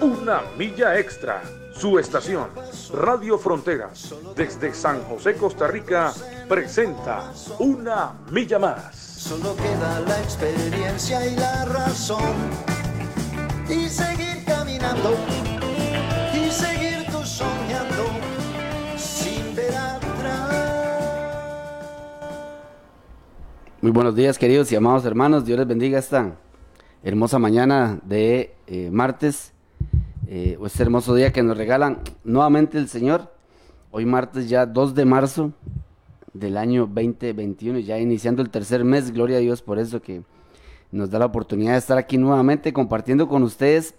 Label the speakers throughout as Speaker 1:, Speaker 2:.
Speaker 1: una milla extra. Su estación, Radio Fronteras, desde San José, Costa Rica, presenta Una Milla Más.
Speaker 2: Solo queda la experiencia y la razón. Y seguir caminando. Y seguir tú soñando. Sin ver atrás.
Speaker 3: Muy buenos días, queridos y amados hermanos. Dios les bendiga esta hermosa mañana de eh, martes. Este hermoso día que nos regalan nuevamente el Señor. Hoy martes ya 2 de marzo del año 2021, ya iniciando el tercer mes. Gloria a Dios por eso que nos da la oportunidad de estar aquí nuevamente compartiendo con ustedes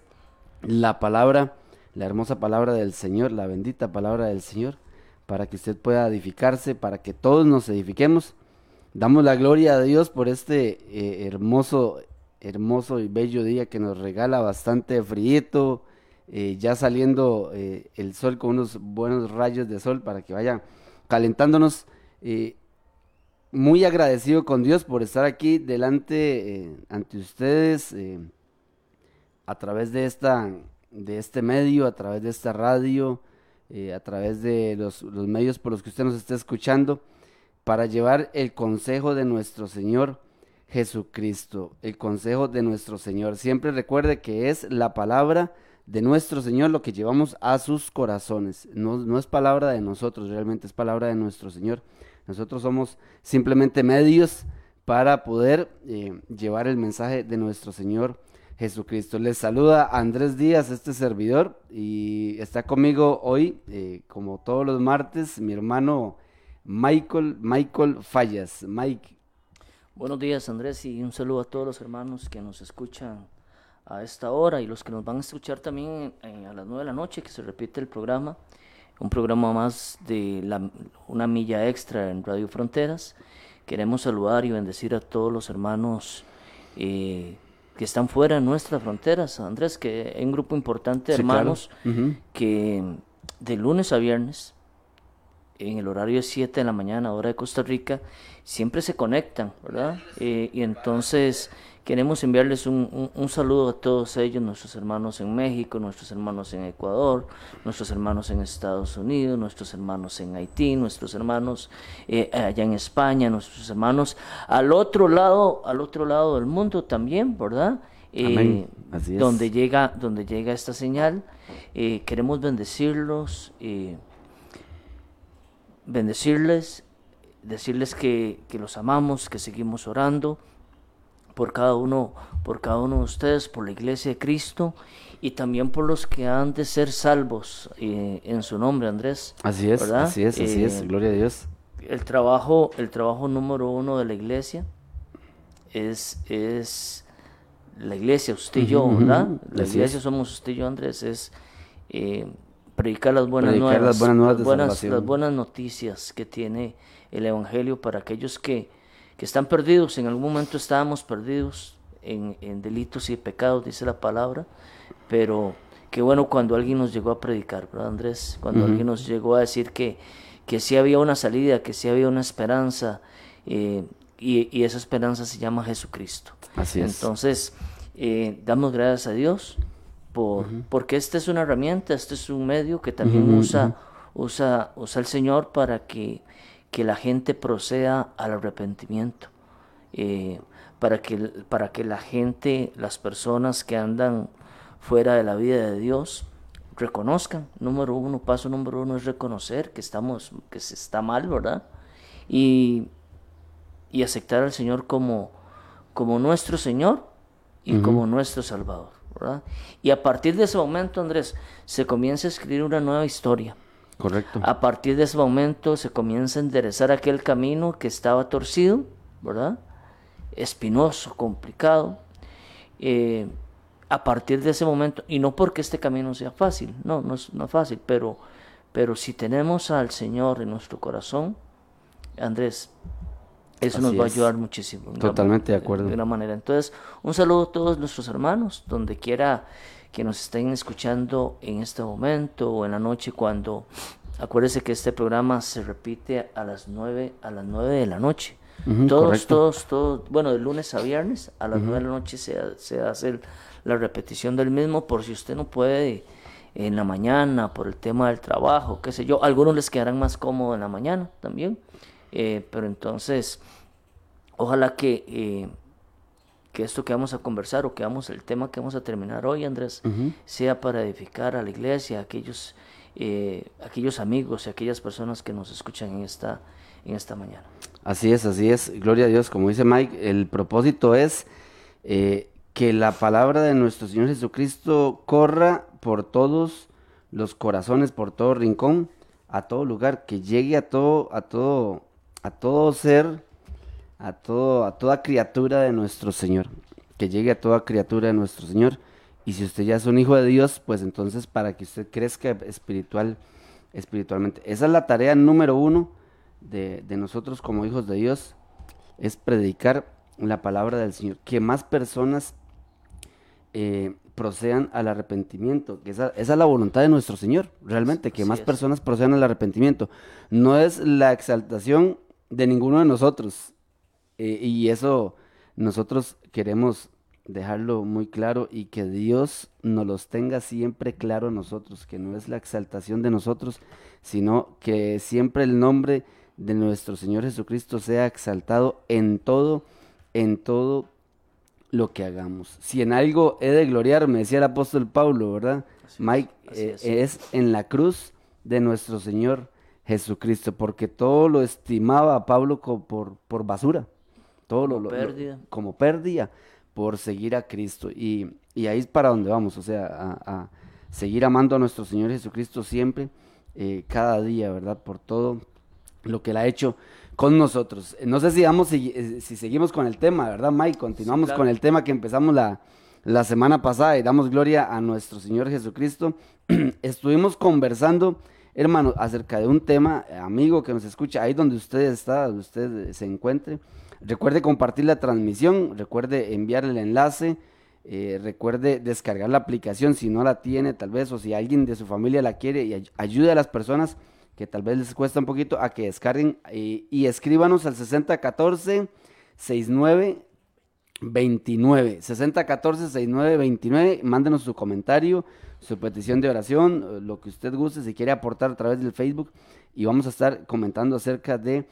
Speaker 3: la palabra, la hermosa palabra del Señor, la bendita palabra del Señor, para que usted pueda edificarse, para que todos nos edifiquemos. Damos la gloria a Dios por este eh, hermoso, hermoso y bello día que nos regala bastante frío, eh, ya saliendo eh, el sol con unos buenos rayos de sol para que vaya calentándonos. muy agradecido con Dios por estar aquí delante ante ustedes a través de esta de este medio, a través de esta radio, a través de los, los medios por los que usted nos está escuchando para llevar el consejo de nuestro Señor Jesucristo, el consejo de nuestro Señor. Siempre recuerde que es la palabra de nuestro Señor lo que llevamos a sus corazones. No, es palabra de nosotros, realmente es palabra de nuestro Señor. Nosotros somos simplemente medios para poder eh, llevar el mensaje de nuestro Señor Jesucristo. Les saluda Andrés Díaz, este servidor, y está conmigo hoy, eh, como todos los martes, mi hermano Michael, Michael Fallas. Mike.
Speaker 4: Buenos días Andrés y un saludo a todos los hermanos que nos escuchan a esta hora y los que nos van a escuchar también a las nueve de la noche que se repite el programa. Un programa más de la, una milla extra en Radio Fronteras. Queremos saludar y bendecir a todos los hermanos eh, que están fuera de nuestras fronteras. Andrés, que hay un grupo importante de hermanos que de lunes a viernes en el horario de 7 de la mañana, hora de Costa Rica, siempre se conectan, ¿verdad? Eh, y entonces queremos enviarles un, un, saludo a todos ellos, nuestros hermanos en México, nuestros hermanos en Ecuador, nuestros hermanos en Estados Unidos, nuestros hermanos en Haití, nuestros hermanos eh, allá en España, nuestros hermanos al otro lado, al otro lado del mundo también, ¿verdad? Eh, donde llega, donde llega esta señal, queremos bendecirlos bendecirles, decirles que, los amamos, que seguimos orando por cada uno, por cada uno de ustedes, por la iglesia de Cristo y también por los que han de ser salvos eh, en su nombre, Andrés.
Speaker 3: Así es, así es, así es, eh, gloria a Dios.
Speaker 4: El trabajo, el trabajo número uno de la iglesia es, es la iglesia, usted y yo, ¿verdad? La iglesia somos usted y yo, Andrés, es eh, predicar las buenas nuevas, las buenas, las buenas, noticias que tiene el Evangelio para aquellos que, que están perdidos. En algún momento estábamos perdidos en, en, delitos y pecados, dice la palabra, pero qué bueno cuando alguien nos llegó a predicar, ¿verdad, Andrés? Cuando alguien nos llegó a decir que, que sí había una salida, que sí había una esperanza, eh, y, y, esa esperanza se llama Jesucristo.
Speaker 3: Así
Speaker 4: es. Entonces, eh, damos gracias a Dios porque esta es una herramienta, este es un medio que también usa, usa, usa el Señor para que, que la gente proceda al arrepentimiento, eh, para, que, para que la gente, las personas que andan fuera de la vida de Dios, reconozcan. Número uno, paso número uno es reconocer que estamos, que se está mal, ¿verdad? Y, y aceptar al Señor como, como nuestro Señor y como nuestro Salvador. Y a partir de ese momento, Andrés, se comienza a escribir una nueva historia.
Speaker 3: Correcto.
Speaker 4: A partir de ese momento se comienza a enderezar aquel camino que estaba torcido, ¿verdad? Espinoso, complicado. Eh, a partir de ese momento, y no porque este camino sea fácil, no, no es, no fácil, pero, pero si tenemos al Señor en nuestro corazón, Andrés, Eso
Speaker 3: Así
Speaker 4: nos va a ayudar muchísimo. gran-
Speaker 3: Totalmente de acuerdo.
Speaker 4: De una manera. Entonces, un saludo a todos nuestros hermanos, donde quiera que nos estén escuchando en este momento o en la noche cuando acuérdese que este programa se repite a las 9 a las 9 de la noche. Todos,
Speaker 3: correcto.
Speaker 4: todos, todos, bueno, de lunes a viernes a las 9 de la noche se, se hace el- la repetición del mismo por si usted no puede en la mañana por el tema del trabajo, qué sé yo. Algunos les quedarán más cómodo en la mañana también, eh, pero entonces ojalá que, eh, que esto que vamos a conversar o que vamos, el tema que vamos a terminar hoy, Andrés, sea para edificar a la iglesia, a aquellos, eh, aquellos amigos y aquellas personas que nos escuchan en esta, en esta mañana.
Speaker 3: Así es, así es. Gloria a Dios. Como dice Mike, el propósito es eh, que la palabra de nuestro Señor Jesucristo corra por todos los corazones, por todo rincón, a todo lugar, que llegue a todo, a todo, a todo ser, a todo, a toda criatura de nuestro Señor, que llegue a toda criatura de nuestro Señor. Y si usted ya es un hijo de Dios, pues entonces para que usted crezca espiritual, espiritualmente. Esa es la tarea número uno de, de nosotros como hijos de Dios, es predicar la palabra del Señor. Que más personas eh, procedan al arrepentimiento. Que esa, esa es la voluntad de nuestro Señor, realmente, que
Speaker 4: Así
Speaker 3: más
Speaker 4: es.
Speaker 3: personas procedan al arrepentimiento. No es la exaltación de ninguno de nosotros. eh, y eso nosotros queremos dejarlo muy claro y que Dios nos los tenga siempre claro a nosotros, que no es la exaltación de nosotros, sino que siempre el nombre de nuestro Señor Jesucristo sea exaltado en todo, en todo lo que hagamos. Si en algo he de gloriar, me decía el apóstol Pablo, ¿verdad?
Speaker 4: Así
Speaker 3: Mike, eh,
Speaker 4: es.
Speaker 3: es en la cruz de nuestro Señor Jesucristo, porque todo lo estimaba a Pablo por, por basura, todo lo,
Speaker 4: Como
Speaker 3: lo- lo-
Speaker 4: pérdida.
Speaker 3: como pérdida por seguir a Cristo. Y, y ahí es para donde vamos, o sea, a, a seguir amando a nuestro Señor Jesucristo siempre, eh, cada día, ¿verdad? Por todo lo que Él ha hecho con nosotros. Eh, No sé si, vamos, si, eh, si seguimos con el tema, ¿verdad, Mike? Continuamos
Speaker 4: claro.
Speaker 3: con el tema que empezamos la, la semana pasada y damos gloria a nuestro Señor Jesucristo. Estuvimos conversando, hermano, acerca de un tema, amigo que nos escucha, ahí donde usted está, donde usted se encuentre. Recuerde compartir la transmisión, recuerde enviar el enlace, eh, recuerde descargar la aplicación si no la tiene tal vez o si alguien de su familia la quiere y ay- ayude a las personas que tal vez les cuesta un poquito a que descarguen eh, y escríbanos al 6014 69 29 6014 69 29 mándenos su comentario su petición de oración lo que usted guste si quiere aportar a través del Facebook. Y vamos a estar comentando acerca de,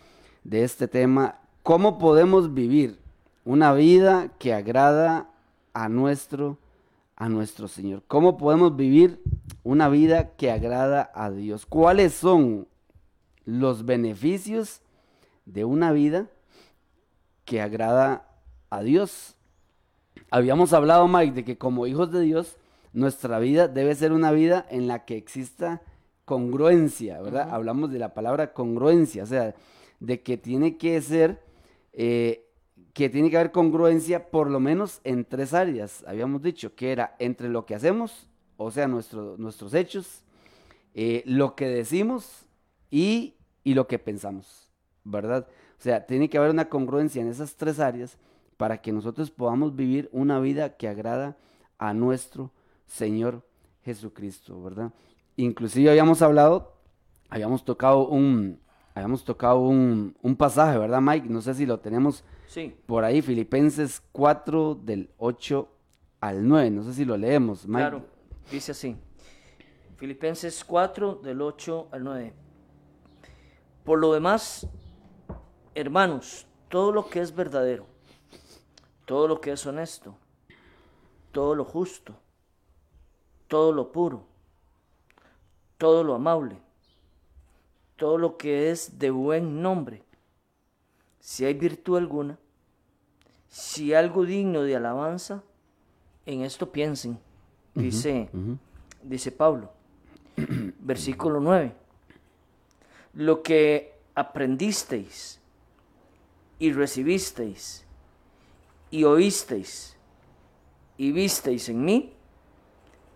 Speaker 3: de este tema. Cómo podemos vivir una vida que agrada a nuestro a nuestro Señor cómo podemos vivir una vida que agrada a Dios cuáles son los beneficios de una vida que agrada a Dios. Habíamos hablado, Mike, de que como hijos de Dios, nuestra vida debe ser una vida en la que exista congruencia, ¿verdad? Hablamos de la palabra congruencia, o sea, de que tiene que ser, eh, que tiene que haber congruencia por lo menos en tres áreas, habíamos dicho, que era entre lo que hacemos, o sea, nuestro- nuestros hechos, eh, lo que decimos y, y lo que pensamos, ¿verdad? O sea, tiene que haber una congruencia en esas tres áreas para que nosotros podamos vivir una vida que agrada a nuestro Señor Jesucristo, ¿verdad? Inclusive habíamos hablado, habíamos tocado un, habíamos tocado un, un pasaje, ¿verdad, Mike? No sé si lo tenemos
Speaker 4: Sí,
Speaker 3: por ahí, Filipenses 4 del 8 al 9, no sé si lo leemos, Mike.
Speaker 4: claro, dice así. Filipenses 4 del 8 al 9. Por lo demás, hermanos, todo lo que es verdadero, todo lo que es honesto, todo lo justo, todo lo puro, todo lo amable, todo lo que es de buen nombre, si hay virtud alguna, si algo digno de alabanza, en esto piensen, dice, dice Pablo. Versículo 9. Lo que aprendisteis y recibisteis y oísteis y visteis en mí,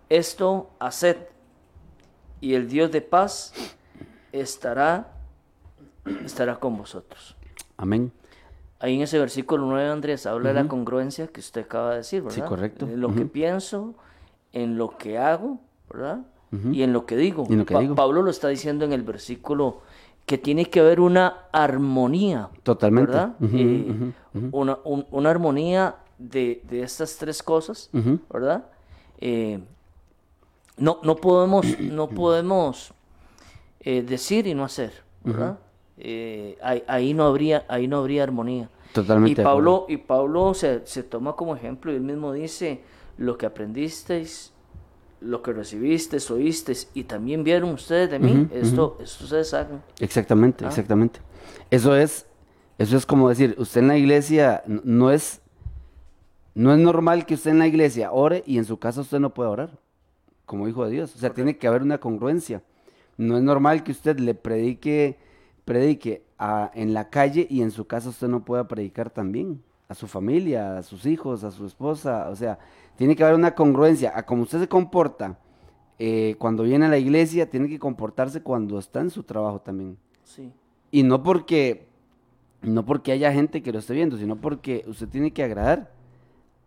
Speaker 4: esto haced, y el Dios de paz estará, estará con vosotros.
Speaker 3: Amén.
Speaker 4: Ahí en ese versículo 9, Andrés, habla de la congruencia que usted acaba de decir, ¿verdad?
Speaker 3: Sí, correcto.
Speaker 4: En lo que pienso, en lo que hago, ¿verdad? Y en lo que digo.
Speaker 3: Y en lo que
Speaker 4: Pa-
Speaker 3: digo.
Speaker 4: Pablo lo está diciendo en el versículo que tiene que haber una armonía.
Speaker 3: Totalmente.
Speaker 4: ¿Verdad? Eh, Una, un- una armonía de, de estas tres cosas. ¿verdad? Eh, no, no podemos, no podemos eh, decir y no hacer, ¿verdad? Ahí, ahí no habría, ahí no habría armonía.
Speaker 3: Totalmente
Speaker 4: Y Pablo, y Pablo se, se toma como ejemplo y él mismo dice, lo que aprendisteis, lo que recibisteis, oísteis y también vieron ustedes de mí, esto, esto ustedes hagan.
Speaker 3: Exactamente,
Speaker 4: Ah.
Speaker 3: exactamente. Eso es, eso es como decir, usted en la iglesia no es, no es normal que usted en la iglesia ore y en su casa usted no pueda orar, como hijo de Dios. O sea, tiene que haber una congruencia. No es normal que usted le predique, predique a- en la calle y en su casa usted no pueda predicar también. A su familia, a sus hijos, a su esposa. O sea, tiene que haber una congruencia. A como usted se comporta eh, cuando viene a la iglesia, tiene que comportarse cuando está en su trabajo también.
Speaker 4: Sí.
Speaker 3: Y no porque, no porque haya gente que lo esté viendo, sino porque usted tiene que agradar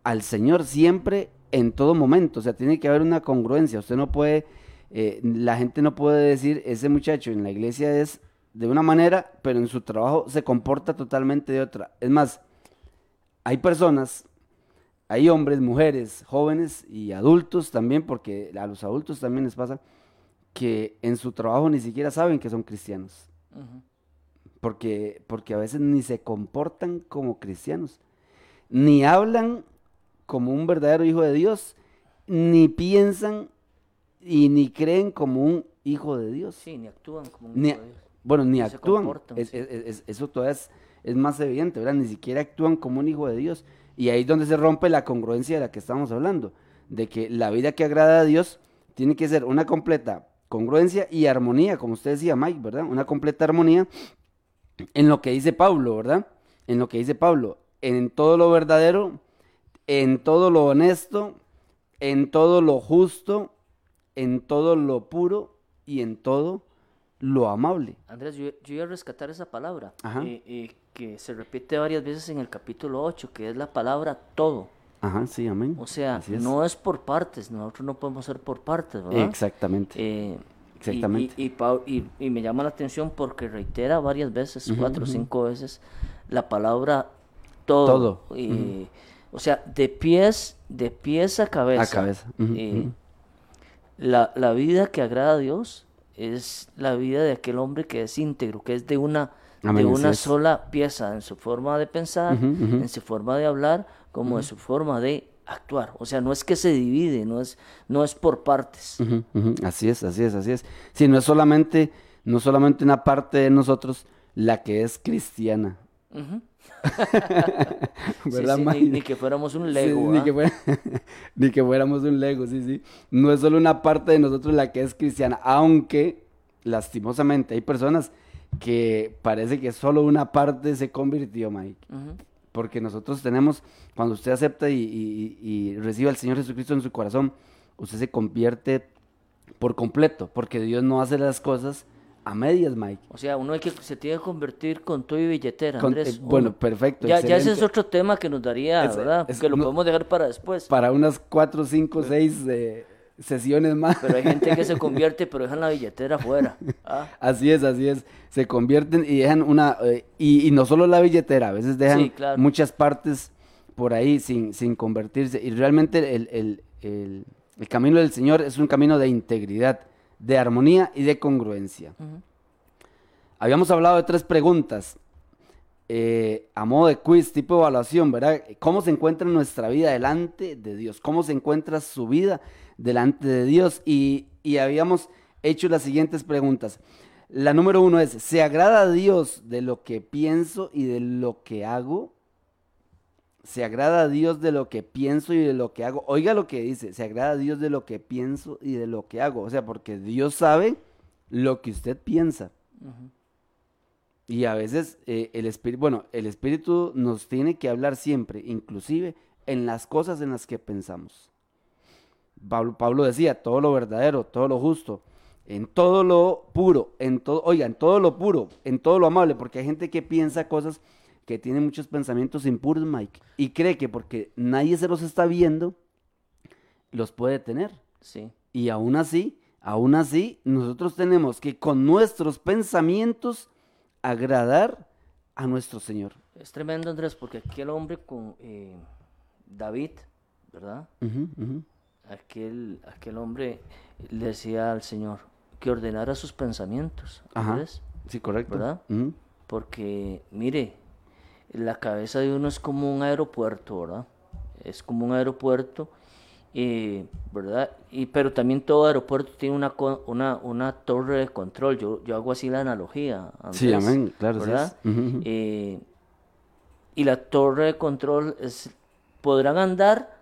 Speaker 3: al Señor siempre, en todo momento. O sea, tiene que haber una congruencia. Usted no puede, eh, la gente no puede decir, ese muchacho en la iglesia es de una manera, pero en su trabajo se comporta totalmente de otra. Es más, hay personas, hay hombres, mujeres, jóvenes y adultos también, porque a los adultos también les pasa, que en su trabajo ni siquiera saben que son cristianos porque, porque a veces ni se comportan como cristianos, ni hablan como un verdadero hijo de Dios, ni piensan y ni creen como un hijo de Dios.
Speaker 4: Sí, ni actúan como un
Speaker 3: Ni-
Speaker 4: hijo de Dios.
Speaker 3: bueno, ni
Speaker 4: se
Speaker 3: actúan.
Speaker 4: comportan,
Speaker 3: Es-
Speaker 4: sí.
Speaker 3: es- es- eso todavía es, es más evidente, ¿verdad? Ni siquiera actúan como un hijo de Dios. Y ahí es donde se rompe la congruencia de la que estamos hablando, de que la vida que agrada a Dios tiene que ser una completa congruencia y armonía, como usted decía, Mike, ¿verdad? Una completa armonía en lo que dice Pablo, ¿verdad? En lo que dice Pablo, en todo lo verdadero, en todo lo honesto, en todo lo justo, en todo lo puro y en todo lo amable.
Speaker 4: Andrés, yo, yo iba a rescatar esa palabra,
Speaker 3: Ajá.
Speaker 4: eh, eh, que se repite varias veces en el capítulo 8, que es la palabra todo.
Speaker 3: Ajá, sí, amén.
Speaker 4: O sea,
Speaker 3: es.
Speaker 4: no es por partes, nosotros no podemos ser por partes, ¿verdad?
Speaker 3: Exactamente.
Speaker 4: Eh,
Speaker 3: Exactamente.
Speaker 4: Y, y y- y me llama la atención porque reitera varias veces, cuatro o cinco veces, la palabra todo.
Speaker 3: Todo.
Speaker 4: Y, O sea, de pies, de pies a cabeza.
Speaker 3: A cabeza.
Speaker 4: Eh, la, la vida que agrada a Dios es la vida de aquel hombre que es íntegro, que es de una,
Speaker 3: Amén,
Speaker 4: de una sola pieza en su forma de pensar, en su forma de hablar, como en su forma de actuar. O sea, no es que se divide, no es, no es por partes.
Speaker 3: Así es, así es, así es. Sí, no es solamente, no solamente una parte de nosotros la que es cristiana.
Speaker 4: Sí,
Speaker 3: ¿Verdad,
Speaker 4: sí, ni, ni que fuéramos un
Speaker 3: Sí,
Speaker 4: Lego.
Speaker 3: ni,
Speaker 4: ¿ah?
Speaker 3: que fuera- ni que fuéramos un Lego, sí, sí. No es solo una parte de nosotros la que es cristiana, aunque lastimosamente hay personas que parece que solo una parte se convirtió, Mike.
Speaker 4: Ujú.
Speaker 3: Porque nosotros tenemos, cuando usted acepta y, y- y recibe al Señor Jesucristo en su corazón, usted se convierte por completo, porque Dios no hace las cosas a medias, Mike.
Speaker 4: O sea, uno hay que, se tiene que convertir con todo y billetera,
Speaker 3: Con-
Speaker 4: Andrés.
Speaker 3: eh, bueno, perfecto,
Speaker 4: Ya, ya ese es otro tema que nos daría,
Speaker 3: Es-
Speaker 4: ¿verdad?
Speaker 3: es-
Speaker 4: que lo
Speaker 3: no-
Speaker 4: podemos dejar para después.
Speaker 3: Para unas cuatro, cinco, seis eh, sesiones más.
Speaker 4: Pero hay gente que se convierte, pero dejan la billetera afuera. ¿ah?
Speaker 3: Así es, así es. Se convierten y dejan una... eh, y, y no solo la billetera, a veces dejan
Speaker 4: Sí, claro.
Speaker 3: muchas partes por ahí sin, sin convertirse. Y realmente el, el- el- el camino del Señor es un camino de integridad, de armonía y de congruencia. Habíamos hablado de tres preguntas eh, a modo de quiz, tipo de evaluación, ¿verdad? ¿Cómo se encuentra nuestra vida delante de Dios? ¿Cómo se encuentra su vida delante de Dios? Y, y habíamos hecho las siguientes preguntas. La número uno es, ¿se agrada a Dios de lo que pienso y de lo que hago? ¿Se agrada a Dios de lo que pienso y de lo que hago? Oiga lo que dice, se agrada a Dios de lo que pienso y de lo que hago. O sea, porque Dios sabe lo que usted piensa. Y a veces eh, el espíritu, bueno, el espíritu nos tiene que hablar siempre, inclusive en las cosas en las que pensamos. Pablo, Pablo decía, todo lo verdadero, todo lo justo, en todo lo puro, en todo, oiga, en todo lo puro, en todo lo amable, porque hay gente que piensa cosas que tiene muchos pensamientos impuros, Mike, y cree que porque nadie se los está viendo, los puede tener.
Speaker 4: Sí.
Speaker 3: Y aún así, aún así, nosotros tenemos que con nuestros pensamientos agradar a nuestro Señor.
Speaker 4: Es tremendo, Andrés, porque aquel hombre con eh, David, ¿verdad?
Speaker 3: Ujú.
Speaker 4: Aquel, aquel hombre le decía al Señor que ordenara sus pensamientos,
Speaker 3: Ajá. Sí, correcto.
Speaker 4: ¿Verdad? Porque, mire, la cabeza de uno es como un aeropuerto, ¿verdad? Es como un aeropuerto, eh, ¿verdad? Y, pero también todo aeropuerto tiene una, una, una torre de control. Yo, yo hago así la analogía.
Speaker 3: Sí, amén, claro,
Speaker 4: ¿verdad?
Speaker 3: Ujú, ujú.
Speaker 4: Eh, y la torre de control es, podrán andar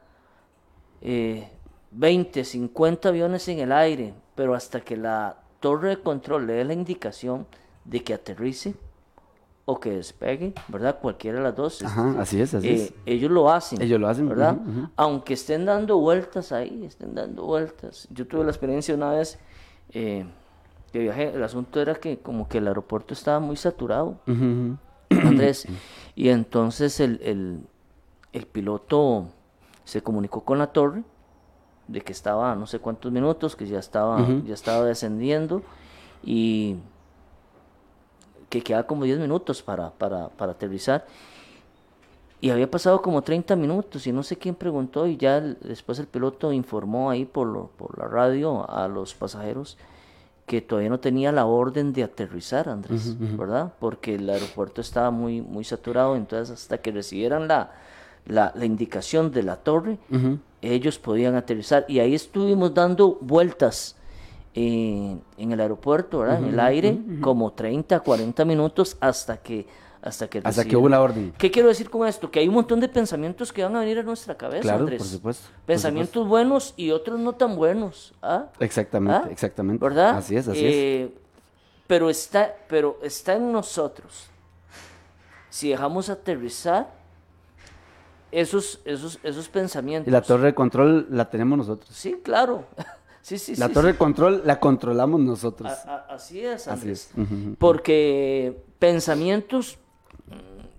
Speaker 4: eh, 20, 50 aviones en el aire, pero hasta que la torre de control le dé la indicación de que aterrice o que despegue, ¿verdad? Cualquiera de las dos.
Speaker 3: Ajá, así es, así
Speaker 4: eh,
Speaker 3: es.
Speaker 4: Ellos lo hacen.
Speaker 3: Ellos lo hacen,
Speaker 4: ¿verdad? Aunque estén dando vueltas ahí, estén dando vueltas. Yo tuve la experiencia una vez eh, que viajé, el asunto era que como que el aeropuerto estaba muy saturado. Andrés. Y entonces el, el- el piloto se comunicó con la torre de que estaba no sé cuántos minutos, que ya estaba, ya estaba descendiendo y que quedaba como 10 minutos para, para, para aterrizar. Y había pasado como 30 minutos y no sé quién preguntó y ya el- después el piloto informó ahí por, lo- por la radio a los pasajeros que todavía no tenía la orden de aterrizar, Andrés, ¿verdad? Porque el aeropuerto estaba muy, muy saturado, entonces hasta que recibieran la, la, la indicación de la torre, ellos podían aterrizar. Y ahí estuvimos dando vueltas eh, en el aeropuerto, ¿verdad? En el aire, como 30, 40 minutos hasta que... Hasta que,
Speaker 3: Hasta que hubo la orden.
Speaker 4: ¿Qué quiero decir con esto? Que hay un montón de pensamientos que van a venir a nuestra cabeza,
Speaker 3: Claro,
Speaker 4: Andrés.
Speaker 3: por supuesto, por
Speaker 4: Pensamientos buenos y otros no tan buenos. ¿ah?
Speaker 3: Exactamente,
Speaker 4: ¿Ah?
Speaker 3: exactamente.
Speaker 4: ¿Verdad?
Speaker 3: Así es, así es.
Speaker 4: Eh, Pero está, pero está en nosotros. Si dejamos aterrizar esos, esos, esos pensamientos.
Speaker 3: Y la torre de control la tenemos nosotros.
Speaker 4: Sí, claro. Sí, sí,
Speaker 3: La
Speaker 4: sí,
Speaker 3: torre de control la controlamos nosotros.
Speaker 4: A- a- así es,
Speaker 3: Así es.
Speaker 4: Porque pensamientos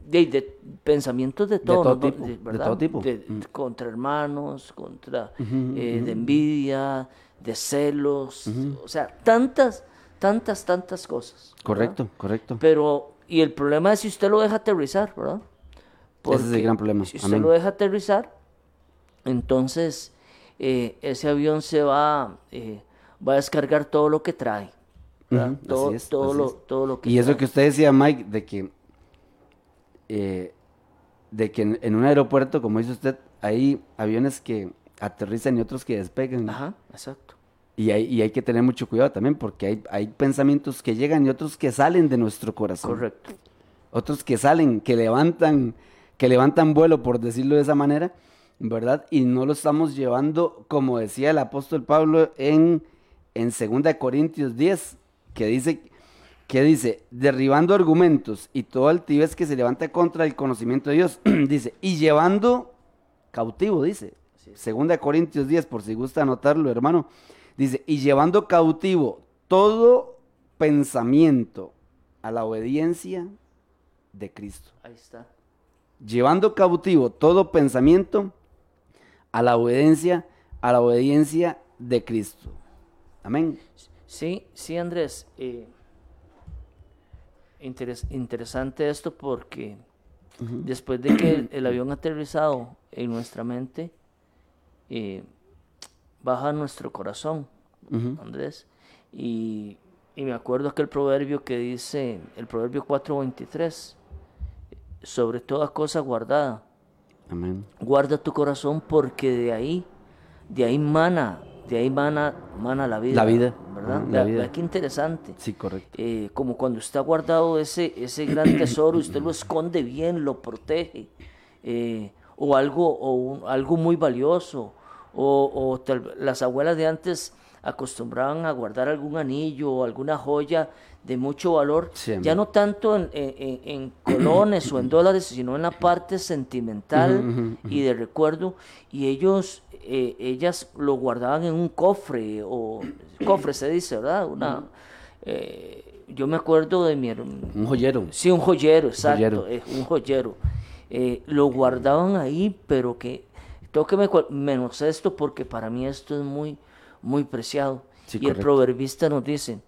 Speaker 4: de, de- pensamientos de todo,
Speaker 3: todo
Speaker 4: ¿no?
Speaker 3: tipo, de todo tipo.
Speaker 4: De- contra hermanos, contra eh, de envidia, de celos, o sea, tantas, tantas, tantas cosas. ¿verdad?
Speaker 3: Correcto, correcto.
Speaker 4: Pero, y el problema es si usted lo deja aterrizar, ¿verdad?
Speaker 3: Ese es el
Speaker 4: Porque
Speaker 3: gran problema.
Speaker 4: Si usted
Speaker 3: Amén.
Speaker 4: lo deja aterrizar, entonces eh, ese avión se va, eh, va a descargar todo lo que trae. todo,
Speaker 3: es,
Speaker 4: todo, lo, todo lo que
Speaker 3: Y eso que usted decía, Mike, de que, eh, de que en, en un aeropuerto, como dice usted, hay aviones que aterrizan y otros que despegan.
Speaker 4: Ajá, exacto.
Speaker 3: Y hay, y hay que tener mucho cuidado también, porque hay, hay pensamientos que llegan y otros que salen de nuestro corazón.
Speaker 4: Correcto.
Speaker 3: Otros que salen, que levantan, que levantan vuelo, por decirlo de esa manera, ¿verdad? Y no lo estamos llevando, como decía el apóstol Pablo en, en 2 Corintios 10, que dice, que dice, derribando argumentos y todo altivez que se levanta contra el conocimiento de Dios, dice, y llevando cautivo, dice, 2 Corintios 10, por si gusta anotarlo, hermano, dice, y llevando cautivo todo pensamiento a la obediencia de Cristo.
Speaker 4: Ahí está.
Speaker 3: Llevando cautivo todo pensamiento a la obediencia, a la obediencia de Cristo. Amén.
Speaker 4: Sí, sí, Andrés. eh, interes- interesante esto porque después de que el, el avión ha aterrizado en nuestra mente, eh, baja nuestro corazón, Andrés. Y, y me acuerdo aquel proverbio que dice, el proverbio 4.23, sobre toda cosa guardada,
Speaker 3: Amén.
Speaker 4: guarda tu corazón porque de ahí, de ahí mana, de ahí mana, mana la vida.
Speaker 3: La vida,
Speaker 4: ¿verdad?
Speaker 3: la vida.
Speaker 4: qué interesante.
Speaker 3: Sí, correcto.
Speaker 4: Eh, como cuando usted ha guardado ese, ese gran tesoro, usted lo esconde bien, lo protege, eh, o algo, o un- algo muy valioso, o, o tal- las abuelas de antes acostumbraban a guardar algún anillo o alguna joya de mucho valor, ya no tanto en, en- colones o en dólares, sino en la parte sentimental y de recuerdo, y ellos, eh, ellas lo guardaban en un cofre, o cofre se dice, ¿verdad? Una, eh, yo me acuerdo de mi.
Speaker 3: Un joyero.
Speaker 4: Sí, un joyero, exacto,
Speaker 3: Joyero.
Speaker 4: eh, un joyero. Eh, lo guardaban ahí, pero que tengo que me, menos esto porque para mí esto es muy, muy preciado.
Speaker 3: Sí,
Speaker 4: y el proverbista nos dice,